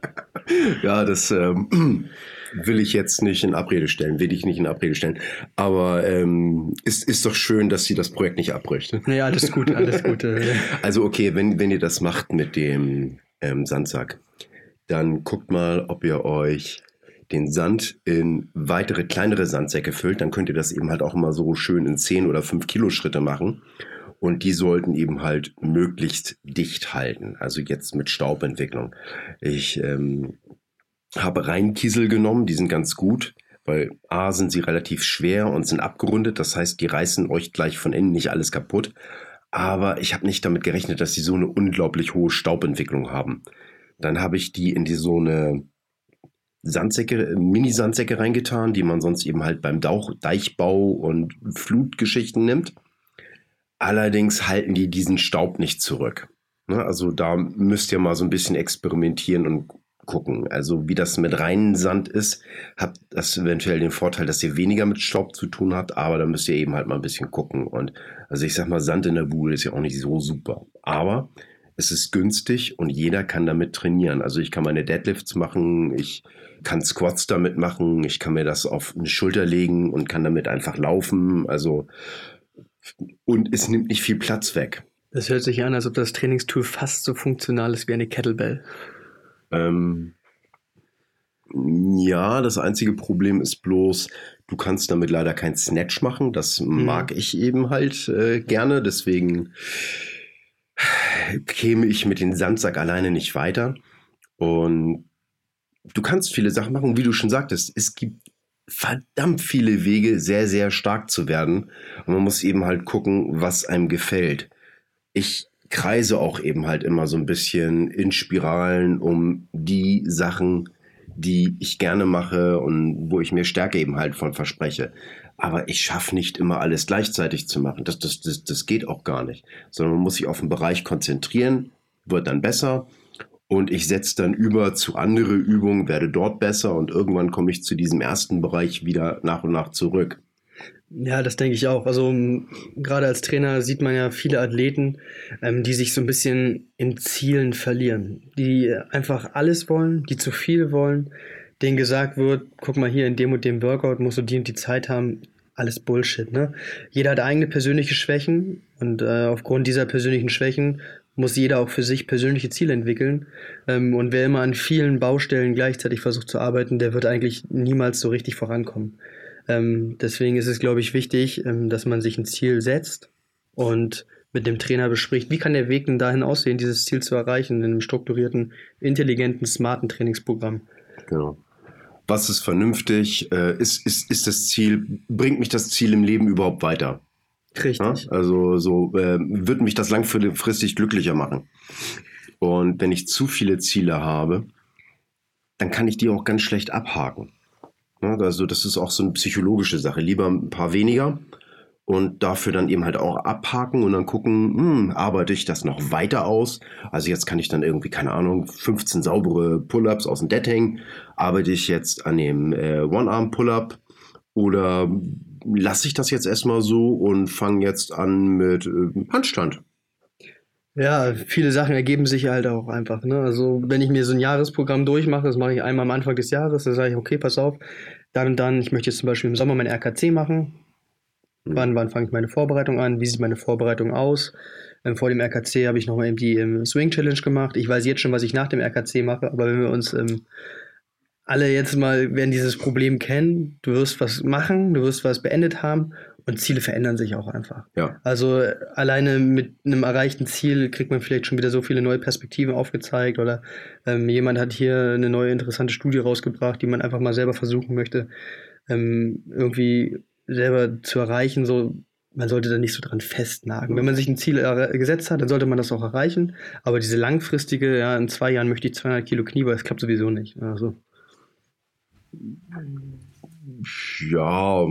Ja, das ähm, will ich jetzt nicht in Abrede stellen, will ich nicht in Abrede stellen. Aber ähm, ist, ist doch schön, dass sie das Projekt nicht abbricht. Naja, alles gut, alles gut. Äh, Also okay, wenn, wenn ihr das macht mit dem ähm, Sandsack, dann guckt mal, ob ihr euch den Sand in weitere kleinere Sandsäcke füllt. Dann könnt ihr das eben halt auch immer so schön in 10 oder 5 Kilo Schritte machen. Und die sollten eben halt möglichst dicht halten. Also jetzt mit Staubentwicklung. Ich ähm, habe Reinkiesel genommen, die sind ganz gut, weil A sind sie relativ schwer und sind abgerundet. Das heißt, die reißen euch gleich von innen nicht alles kaputt. Aber ich habe nicht damit gerechnet, dass sie so eine unglaublich hohe Staubentwicklung haben. Dann habe ich die in die so eine Sandsäcke, Mini-Sandsäcke reingetan, die man sonst eben halt beim Dauch, Deichbau und Flutgeschichten nimmt. Allerdings halten die diesen Staub nicht zurück. Ne, Also da müsst ihr mal so ein bisschen experimentieren und gucken. Also wie das mit reinen Sand ist, habt das eventuell den Vorteil, dass ihr weniger mit Staub zu tun habt, aber da müsst ihr eben halt mal ein bisschen gucken. Und also ich sag mal, Sand in der Bude ist ja auch nicht so super. Aber es ist günstig und jeder kann damit trainieren. Also ich kann meine Deadlifts machen, ich kann Squats damit machen, ich kann mir das auf eine Schulter legen und kann damit einfach laufen. Also und es nimmt nicht viel Platz weg. Das hört sich an, als ob das Trainingstool fast so funktional ist wie eine Kettlebell. Ähm, ja, das einzige Problem ist bloß, du kannst damit leider kein Snatch machen. Das mhm. mag ich eben halt äh, gerne. Deswegen käme ich mit dem Sandsack alleine nicht weiter. Und du kannst viele Sachen machen, wie du schon sagtest. Es gibt verdammt viele Wege, sehr, sehr stark zu werden. Und man muss eben halt gucken, was einem gefällt. Ich kreise auch eben halt immer so ein bisschen in Spiralen um die Sachen, die ich gerne mache und wo ich mir Stärke eben halt von verspreche. Aber ich schaffe nicht immer alles gleichzeitig zu machen. Das, das, das, das geht auch gar nicht. Sondern man muss sich auf einen Bereich konzentrieren, wird dann besser. Und ich setze dann über zu andere Übungen, werde dort besser und irgendwann komme ich zu diesem ersten Bereich wieder nach und nach zurück. Ja, das denke ich auch. Also gerade als Trainer sieht man ja viele Athleten, ähm, die sich so ein bisschen in Zielen verlieren, die einfach alles wollen, die zu viel wollen, denen gesagt wird, guck mal hier in dem und dem Workout musst du die und die Zeit haben. Alles Bullshit, ne? Jeder hat eigene persönliche Schwächen und äh, aufgrund dieser persönlichen Schwächen muss jeder auch für sich persönliche Ziele entwickeln. Ähm, und wer immer an vielen Baustellen gleichzeitig versucht zu arbeiten, der wird eigentlich niemals so richtig vorankommen. Ähm, deswegen ist es, glaube ich, wichtig, ähm, dass man sich ein Ziel setzt und mit dem Trainer bespricht, wie kann der Weg denn dahin aussehen, dieses Ziel zu erreichen, in einem strukturierten, intelligenten, smarten Trainingsprogramm. Genau. Was ist vernünftig? Äh, ist, ist, ist das Ziel, bringt mich das Ziel im Leben überhaupt weiter? Richtig. Ja? Also so äh, wird mich das langfristig glücklicher machen. Und wenn ich zu viele Ziele habe, dann kann ich die auch ganz schlecht abhaken. Also das ist auch so eine psychologische Sache. Lieber ein paar weniger und dafür dann eben halt auch abhaken und dann gucken, hm, arbeite ich das noch weiter aus? Also jetzt kann ich dann irgendwie, keine Ahnung, 15 saubere Pull-ups aus dem Dead. Arbeite ich jetzt an dem äh, One-Arm-Pull-up oder lasse ich das jetzt erstmal so und fange jetzt an mit äh, Handstand? Ja, viele Sachen ergeben sich halt auch einfach. Ne? Also wenn ich mir so ein Jahresprogramm durchmache, das mache ich einmal am Anfang des Jahres, dann sage ich, okay, pass auf, dann und dann, ich möchte jetzt zum Beispiel im Sommer mein RKC machen. Mhm. Wann, wann fange ich meine Vorbereitung an? Wie sieht meine Vorbereitung aus? Ähm, vor dem RKC habe ich nochmal eben die ähm, Swing Challenge gemacht. Ich weiß jetzt schon, was ich nach dem RKC mache, aber wenn wir uns ähm, alle jetzt mal werden dieses Problem kennen, du wirst was machen, du wirst was beendet haben und Ziele verändern sich auch einfach. Ja. Also alleine mit einem erreichten Ziel kriegt man vielleicht schon wieder so viele neue Perspektiven aufgezeigt oder ähm, jemand hat hier eine neue interessante Studie rausgebracht, die man einfach mal selber versuchen möchte, ähm, irgendwie selber zu erreichen. So, man sollte da nicht so dran festnagen. Wenn man sich ein Ziel gesetzt hat, dann sollte man das auch erreichen. Aber diese langfristige, ja, in zwei Jahren möchte ich 200 Kilo Kniebeugen, das klappt sowieso nicht. Also. Ja,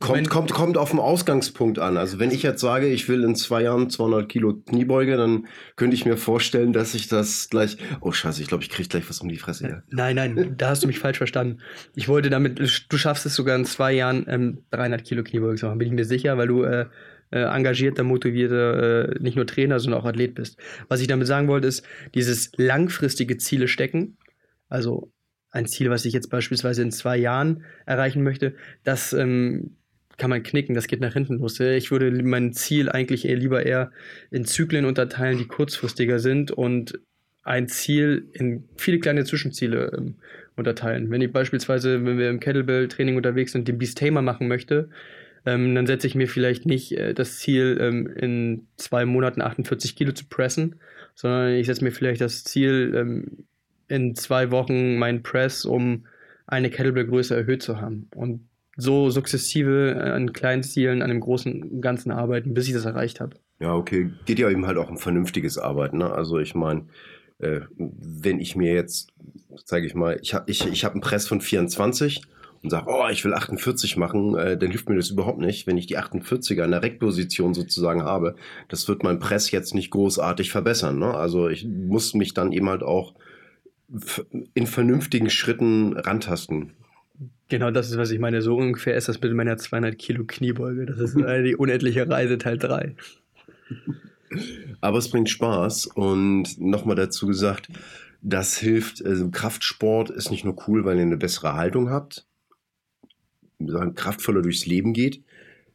Kommt, kommt, kommt auf den Ausgangspunkt an. Also wenn ich jetzt sage, ich will in zwei Jahren 200 Kilo Kniebeuge, dann könnte ich mir vorstellen, dass ich das gleich... Oh scheiße, ich glaube, ich kriege gleich was um die Fresse. Ja. Nein, nein, da hast du mich falsch verstanden. Ich wollte damit, du schaffst es sogar in zwei Jahren ähm, 300 Kilo Kniebeuge zu machen, bin ich mir sicher, weil du äh, äh, engagierter, motivierter, äh, nicht nur Trainer, sondern auch Athlet bist. Was ich damit sagen wollte, ist, dieses langfristige Ziele stecken, also ein Ziel, was ich jetzt beispielsweise in zwei Jahren erreichen möchte, das ähm, kann man knicken, das geht nach hinten los. Ich würde mein Ziel eigentlich eher lieber eher in Zyklen unterteilen, die kurzfristiger sind und ein Ziel in viele kleine Zwischenziele ähm, unterteilen. Wenn ich beispielsweise, wenn wir im Kettlebell-Training unterwegs sind, den Beast Tamer machen möchte, ähm, dann setze ich mir vielleicht nicht äh, das Ziel, ähm, in zwei Monaten 48 Kilo zu pressen, sondern ich setze mir vielleicht das Ziel, ähm, in zwei Wochen meinen Press um eine Kettlebell-Größe erhöht zu haben. Und so sukzessive an kleinen Zielen, an dem großen Ganzen arbeiten, bis ich das erreicht habe. Ja, okay. Geht ja eben halt auch um vernünftiges Arbeiten. Ne? Also ich meine, äh, wenn ich mir jetzt, zeige ich mal, ich habe ich, ich hab einen Press von 24 und sage, oh, ich will 48 machen, äh, dann hilft mir das überhaupt nicht, wenn ich die 48er in der Reckposition sozusagen habe. Das wird mein Press jetzt nicht großartig verbessern. Ne? Also ich muss mich dann eben halt auch in vernünftigen Schritten rantasten. Genau, das ist, was ich meine. So ungefähr ist das mit meiner 200 Kilo Kniebeuge. Das ist die unendliche Reise Teil 3. Aber es bringt Spaß und nochmal dazu gesagt, das hilft, also Kraftsport ist nicht nur cool, weil ihr eine bessere Haltung habt, kraftvoller durchs Leben geht,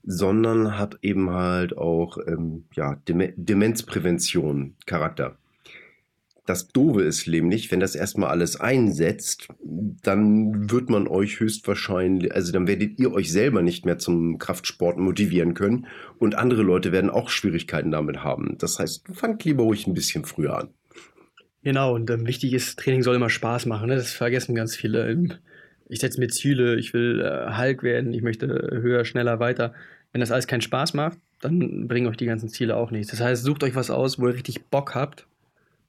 sondern hat eben halt auch ähm, ja, Dem Demenzprävention Charakter. Das Doofe ist nämlich, wenn das erstmal alles einsetzt, dann wird man euch höchstwahrscheinlich, also dann werdet ihr euch selber nicht mehr zum Kraftsport motivieren können und andere Leute werden auch Schwierigkeiten damit haben. Das heißt, fangt lieber ruhig ein bisschen früher an. Genau, und ähm, wichtig ist, Training soll immer Spaß machen. Ne? Das vergessen ganz viele. Ähm, ich setze mir Ziele, ich will äh, Hulk werden, ich möchte höher, schneller, weiter. Wenn das alles keinen Spaß macht, dann bringen euch die ganzen Ziele auch nichts. Das heißt, sucht euch was aus, wo ihr richtig Bock habt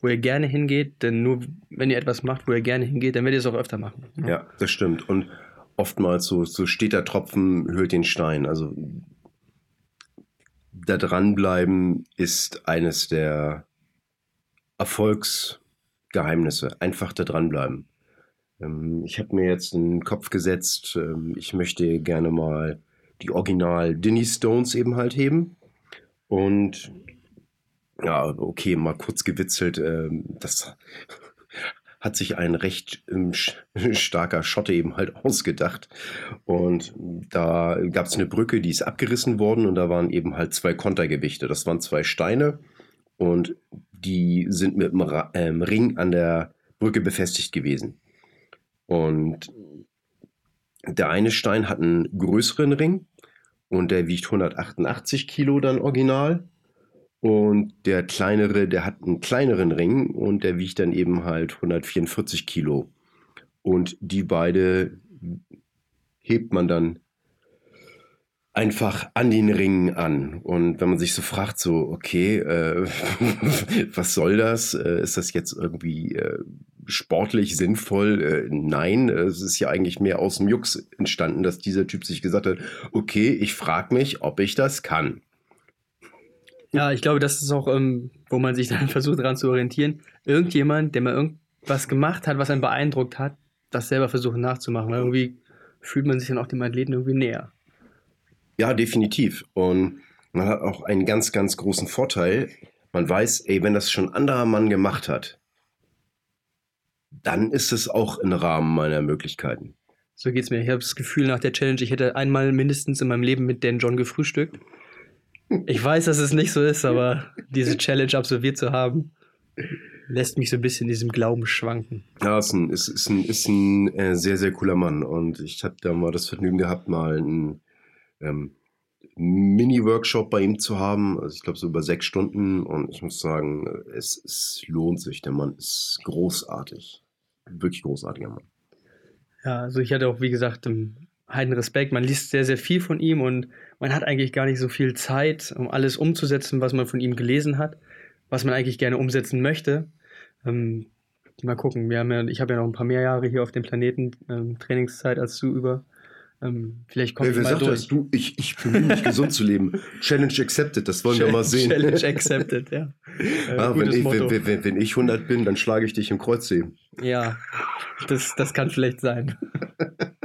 wo ihr gerne hingeht, denn nur wenn ihr etwas macht, wo ihr gerne hingeht, dann werdet ihr es auch öfter machen. Ja, ja das stimmt. Und oftmals so, so steht der Tropfen, hüllt den Stein. Also da dranbleiben ist eines der Erfolgsgeheimnisse. Einfach da dranbleiben. Ähm, ich habe mir jetzt in den Kopf gesetzt, ähm, ich möchte gerne mal die Original Dinny Stones eben halt heben. Und ja, okay, mal kurz gewitzelt. Ähm, das hat sich ein recht ähm, starker Schotte eben halt ausgedacht. Und da gab es eine Brücke, die ist abgerissen worden und da waren eben halt zwei Kontergewichte. Das waren zwei Steine und die sind mit einem ähm, Ring an der Brücke befestigt gewesen. Und der eine Stein hat einen größeren Ring und der wiegt 188 Kilo dann original und der kleinere, der hat einen kleineren Ring und der wiegt dann eben halt 144 Kilo. Und die beide hebt man dann einfach an den Ringen an. Und wenn man sich so fragt, so, okay, äh, was soll das? Äh, ist das jetzt irgendwie äh, sportlich sinnvoll? Äh, nein, es ist ja eigentlich mehr aus dem Jux entstanden, dass dieser Typ sich gesagt hat, okay, ich frage mich, ob ich das kann. Ja, ich glaube, das ist auch, ähm, wo man sich dann versucht daran zu orientieren. Irgendjemand, der mal irgendwas gemacht hat, was einen beeindruckt hat, das selber versuchen nachzumachen. Weil irgendwie fühlt man sich dann auch dem Athleten irgendwie näher. Ja, definitiv. Und man hat auch einen ganz, ganz großen Vorteil. Man weiß, ey, wenn das schon ein anderer Mann gemacht hat, dann ist es auch im Rahmen meiner Möglichkeiten. So geht's mir. Ich habe das Gefühl nach der Challenge, ich hätte einmal mindestens in meinem Leben mit Dan John gefrühstückt. Ich weiß, dass es nicht so ist, aber diese Challenge absolviert zu haben, lässt mich so ein bisschen in diesem Glauben schwanken. Ja, ist ein, ist, ist ein, ist ein äh, sehr, sehr cooler Mann. Und ich habe da mal das Vergnügen gehabt, mal einen ähm, Mini-Workshop bei ihm zu haben. Also ich glaube so über sechs Stunden. Und ich muss sagen, es, es lohnt sich. Der Mann ist großartig. Wirklich großartiger Mann. Ja, also ich hatte auch, wie gesagt, heiden Respekt. Man liest sehr, sehr viel von ihm und man hat eigentlich gar nicht so viel Zeit, um alles umzusetzen, was man von ihm gelesen hat, was man eigentlich gerne umsetzen möchte. Ähm, mal gucken, wir haben ja, ich habe ja noch ein paar mehr Jahre hier auf dem Planeten ähm, Trainingszeit als du über. Ähm, vielleicht kommt wer, wer mal durch. Das? Du, ich, ich bemühe mich gesund zu leben. Challenge accepted, das wollen wir mal sehen. Challenge accepted, ja. Äh, ah, wenn, ich, wenn, wenn, wenn, ich 100 bin, dann schlage ich dich im Kreuzheben. Ja, das, das kann vielleicht sein.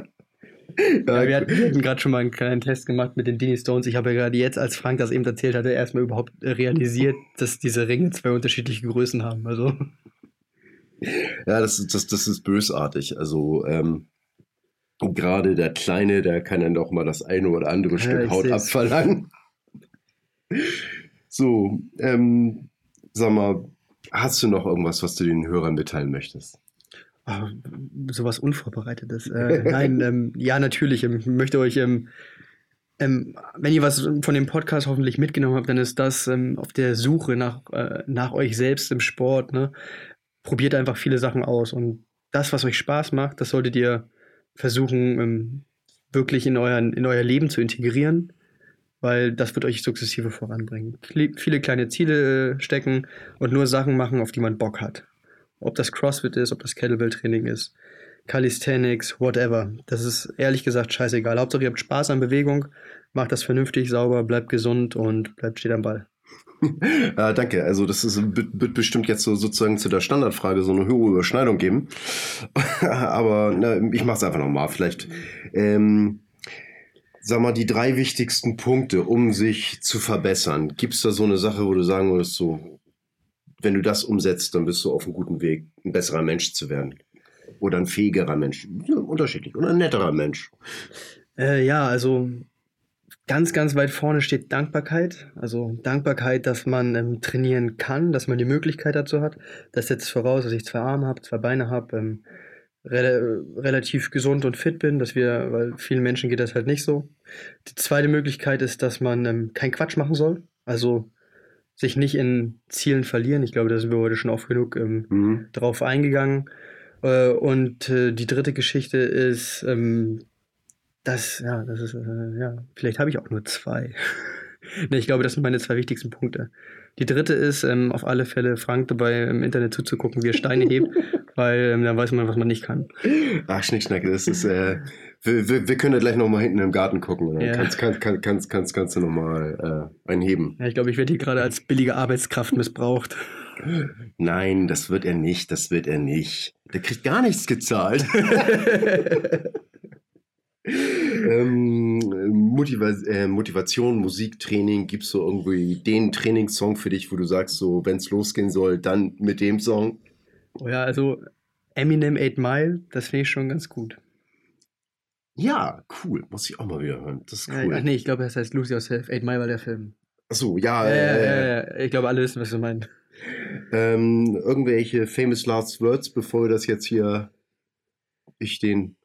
Ja, wir hatten gerade schon mal einen kleinen Test gemacht mit den Dini Stones. Ich habe ja gerade jetzt, als Frank das eben erzählt hatte, erstmal überhaupt realisiert, dass diese Ringe zwei unterschiedliche Größen haben. Also. Ja, das, das, das ist bösartig. Also, ähm, gerade der Kleine, der kann dann doch mal das eine oder andere Stück ja, Haut seh's. abverlangen. So, ähm, sag mal, hast du noch irgendwas, was du den Hörern mitteilen möchtest? Oh, sowas Unvorbereitetes. Äh, nein, ähm, ja, natürlich. Ähm, ich möchte euch, ähm, ähm, wenn ihr was von dem Podcast hoffentlich mitgenommen habt, dann ist das ähm, auf der Suche nach, äh, nach euch selbst im Sport. Ne? Probiert einfach viele Sachen aus. Und das, was euch Spaß macht, das solltet ihr versuchen, ähm, wirklich in, euren, in euer Leben zu integrieren, weil das wird euch sukzessive voranbringen. Viele kleine Ziele äh, stecken und nur Sachen machen, auf die man Bock hat. Ob das CrossFit ist, ob das Kettlebell-Training ist, Calisthenics, whatever. Das ist ehrlich gesagt scheißegal. Hauptsache ihr habt Spaß an Bewegung, macht das vernünftig, sauber, bleibt gesund und bleibt steht am Ball. äh, danke. Also das ist, wird bestimmt jetzt so sozusagen zu der Standardfrage so eine höhere Überschneidung geben. Aber na, ich mache es einfach nochmal. Vielleicht. Ähm, Sag mal, die drei wichtigsten Punkte, um sich zu verbessern. Gibt es da so eine Sache, wo du sagen würdest, so, wenn du das umsetzt, dann bist du auf einem guten Weg, ein besserer Mensch zu werden? Oder ein fähigerer Mensch? Ja, unterschiedlich. Oder ein netterer Mensch? Äh, ja, also ganz, ganz weit vorne steht Dankbarkeit. Also Dankbarkeit, dass man ähm, trainieren kann, dass man die Möglichkeit dazu hat. Das setzt voraus, dass ich zwei Arme habe, zwei Beine habe. Ähm, re relativ gesund und fit bin, dass wir, weil vielen Menschen geht das halt nicht so. Die zweite Möglichkeit ist, dass man ähm, keinen Quatsch machen soll, also sich nicht in Zielen verlieren. Ich glaube, da sind wir heute schon oft genug ähm, mhm. drauf eingegangen. Äh, und äh, die dritte Geschichte ist, ähm, dass, ja, das ist, äh, ja, vielleicht habe ich auch nur zwei. nee, ich glaube, das sind meine zwei wichtigsten Punkte. Die dritte ist, ähm, auf alle Fälle Frank dabei im Internet zuzugucken, wie er Steine hebt, weil ähm, dann weiß man, was man nicht kann. Ach, Schnickschnack, das ist, äh, wir, wir, wir können ja gleich nochmal hinten im Garten gucken. Oder? Ja. Kannst, kannst, kannst, kannst, kannst, kannst du nochmal äh, einen heben. Ja, ich glaube, ich werde hier gerade als billige Arbeitskraft missbraucht. Nein, das wird er nicht, das wird er nicht. Der kriegt gar nichts gezahlt. ähm, Motiva äh, Motivation, Musiktraining, gibt es so irgendwie den Trainingssong für dich, wo du sagst, so, wenn es losgehen soll, dann mit dem Song? Oh ja, also Eminem 8 Mile, das finde ich schon ganz gut. Ja, cool. Muss ich auch mal wieder hören. Das ist cool. Ja, ach nee, ich glaube, das heißt Lose Yourself. 8 Mile war der Film. Achso, ja. Ja, ja, ja, Ich glaube, alle wissen, was du meinst. Ähm, irgendwelche famous last words, bevor wir das jetzt hier ich den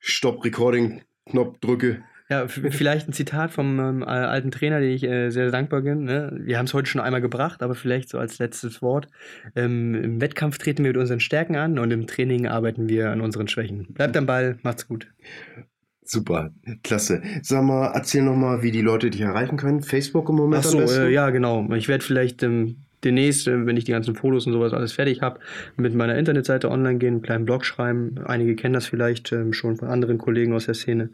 Stop-Recording-Knopf drücke. Ja, vielleicht ein Zitat vom ähm, alten Trainer, den ich äh, sehr dankbar bin. Ne? Wir haben es heute schon einmal gebracht, aber vielleicht so als letztes Wort. Ähm, Im Wettkampf treten wir mit unseren Stärken an und im Training arbeiten wir an unseren Schwächen. Bleibt am Ball, macht's gut. Super, klasse. Sag mal, erzähl nochmal, wie die Leute dich erreichen können. Facebook im Moment? Ach so, äh, ja, genau. Ich werde vielleicht ähm, demnächst, äh, wenn ich die ganzen Fotos und sowas alles fertig habe, mit meiner Internetseite online gehen, einen kleinen Blog schreiben. Einige kennen das vielleicht ähm, schon von anderen Kollegen aus der Szene.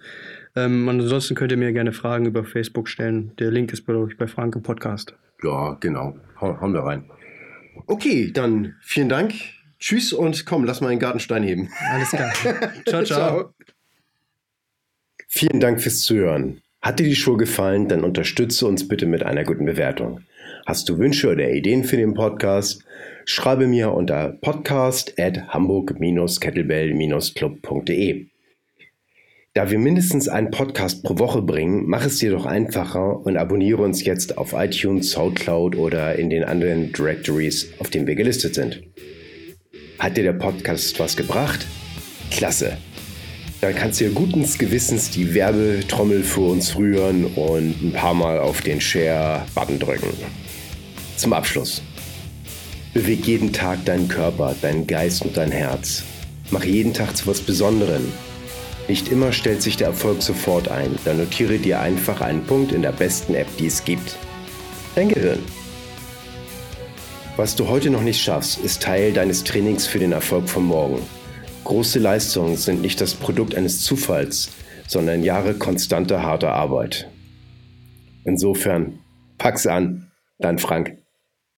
Ähm, ansonsten könnt ihr mir gerne Fragen über Facebook stellen. Der Link ist, glaube ich, bei Frank im Podcast. Ja, genau. Hau, hauen wir rein. Okay, dann vielen Dank. Tschüss und komm, lass mal einen Gartenstein heben. Alles klar. ciao, ciao, ciao. Vielen Dank fürs Zuhören. Hat dir die Show gefallen, dann unterstütze uns bitte mit einer guten Bewertung. Hast du Wünsche oder Ideen für den Podcast? Schreibe mir unter podcast at hamburg-kettlebell-club.de. Da wir mindestens einen Podcast pro Woche bringen, mach es dir doch einfacher und abonniere uns jetzt auf iTunes, Soundcloud oder in den anderen Directories, auf denen wir gelistet sind. Hat dir der Podcast was gebracht? Klasse! Dann kannst du dir guten Gewissens die Werbetrommel für uns rühren und ein paar Mal auf den Share-Button drücken. Zum Abschluss. Beweg jeden Tag deinen Körper, deinen Geist und dein Herz. Mach jeden Tag zu was Besonderem. Nicht immer stellt sich der Erfolg sofort ein, dann notiere dir einfach einen Punkt in der besten App, die es gibt. Dein Gehirn. Was du heute noch nicht schaffst, ist Teil deines Trainings für den Erfolg von morgen. Große Leistungen sind nicht das Produkt eines Zufalls, sondern Jahre konstanter harter Arbeit. Insofern, pack's an, dein Frank.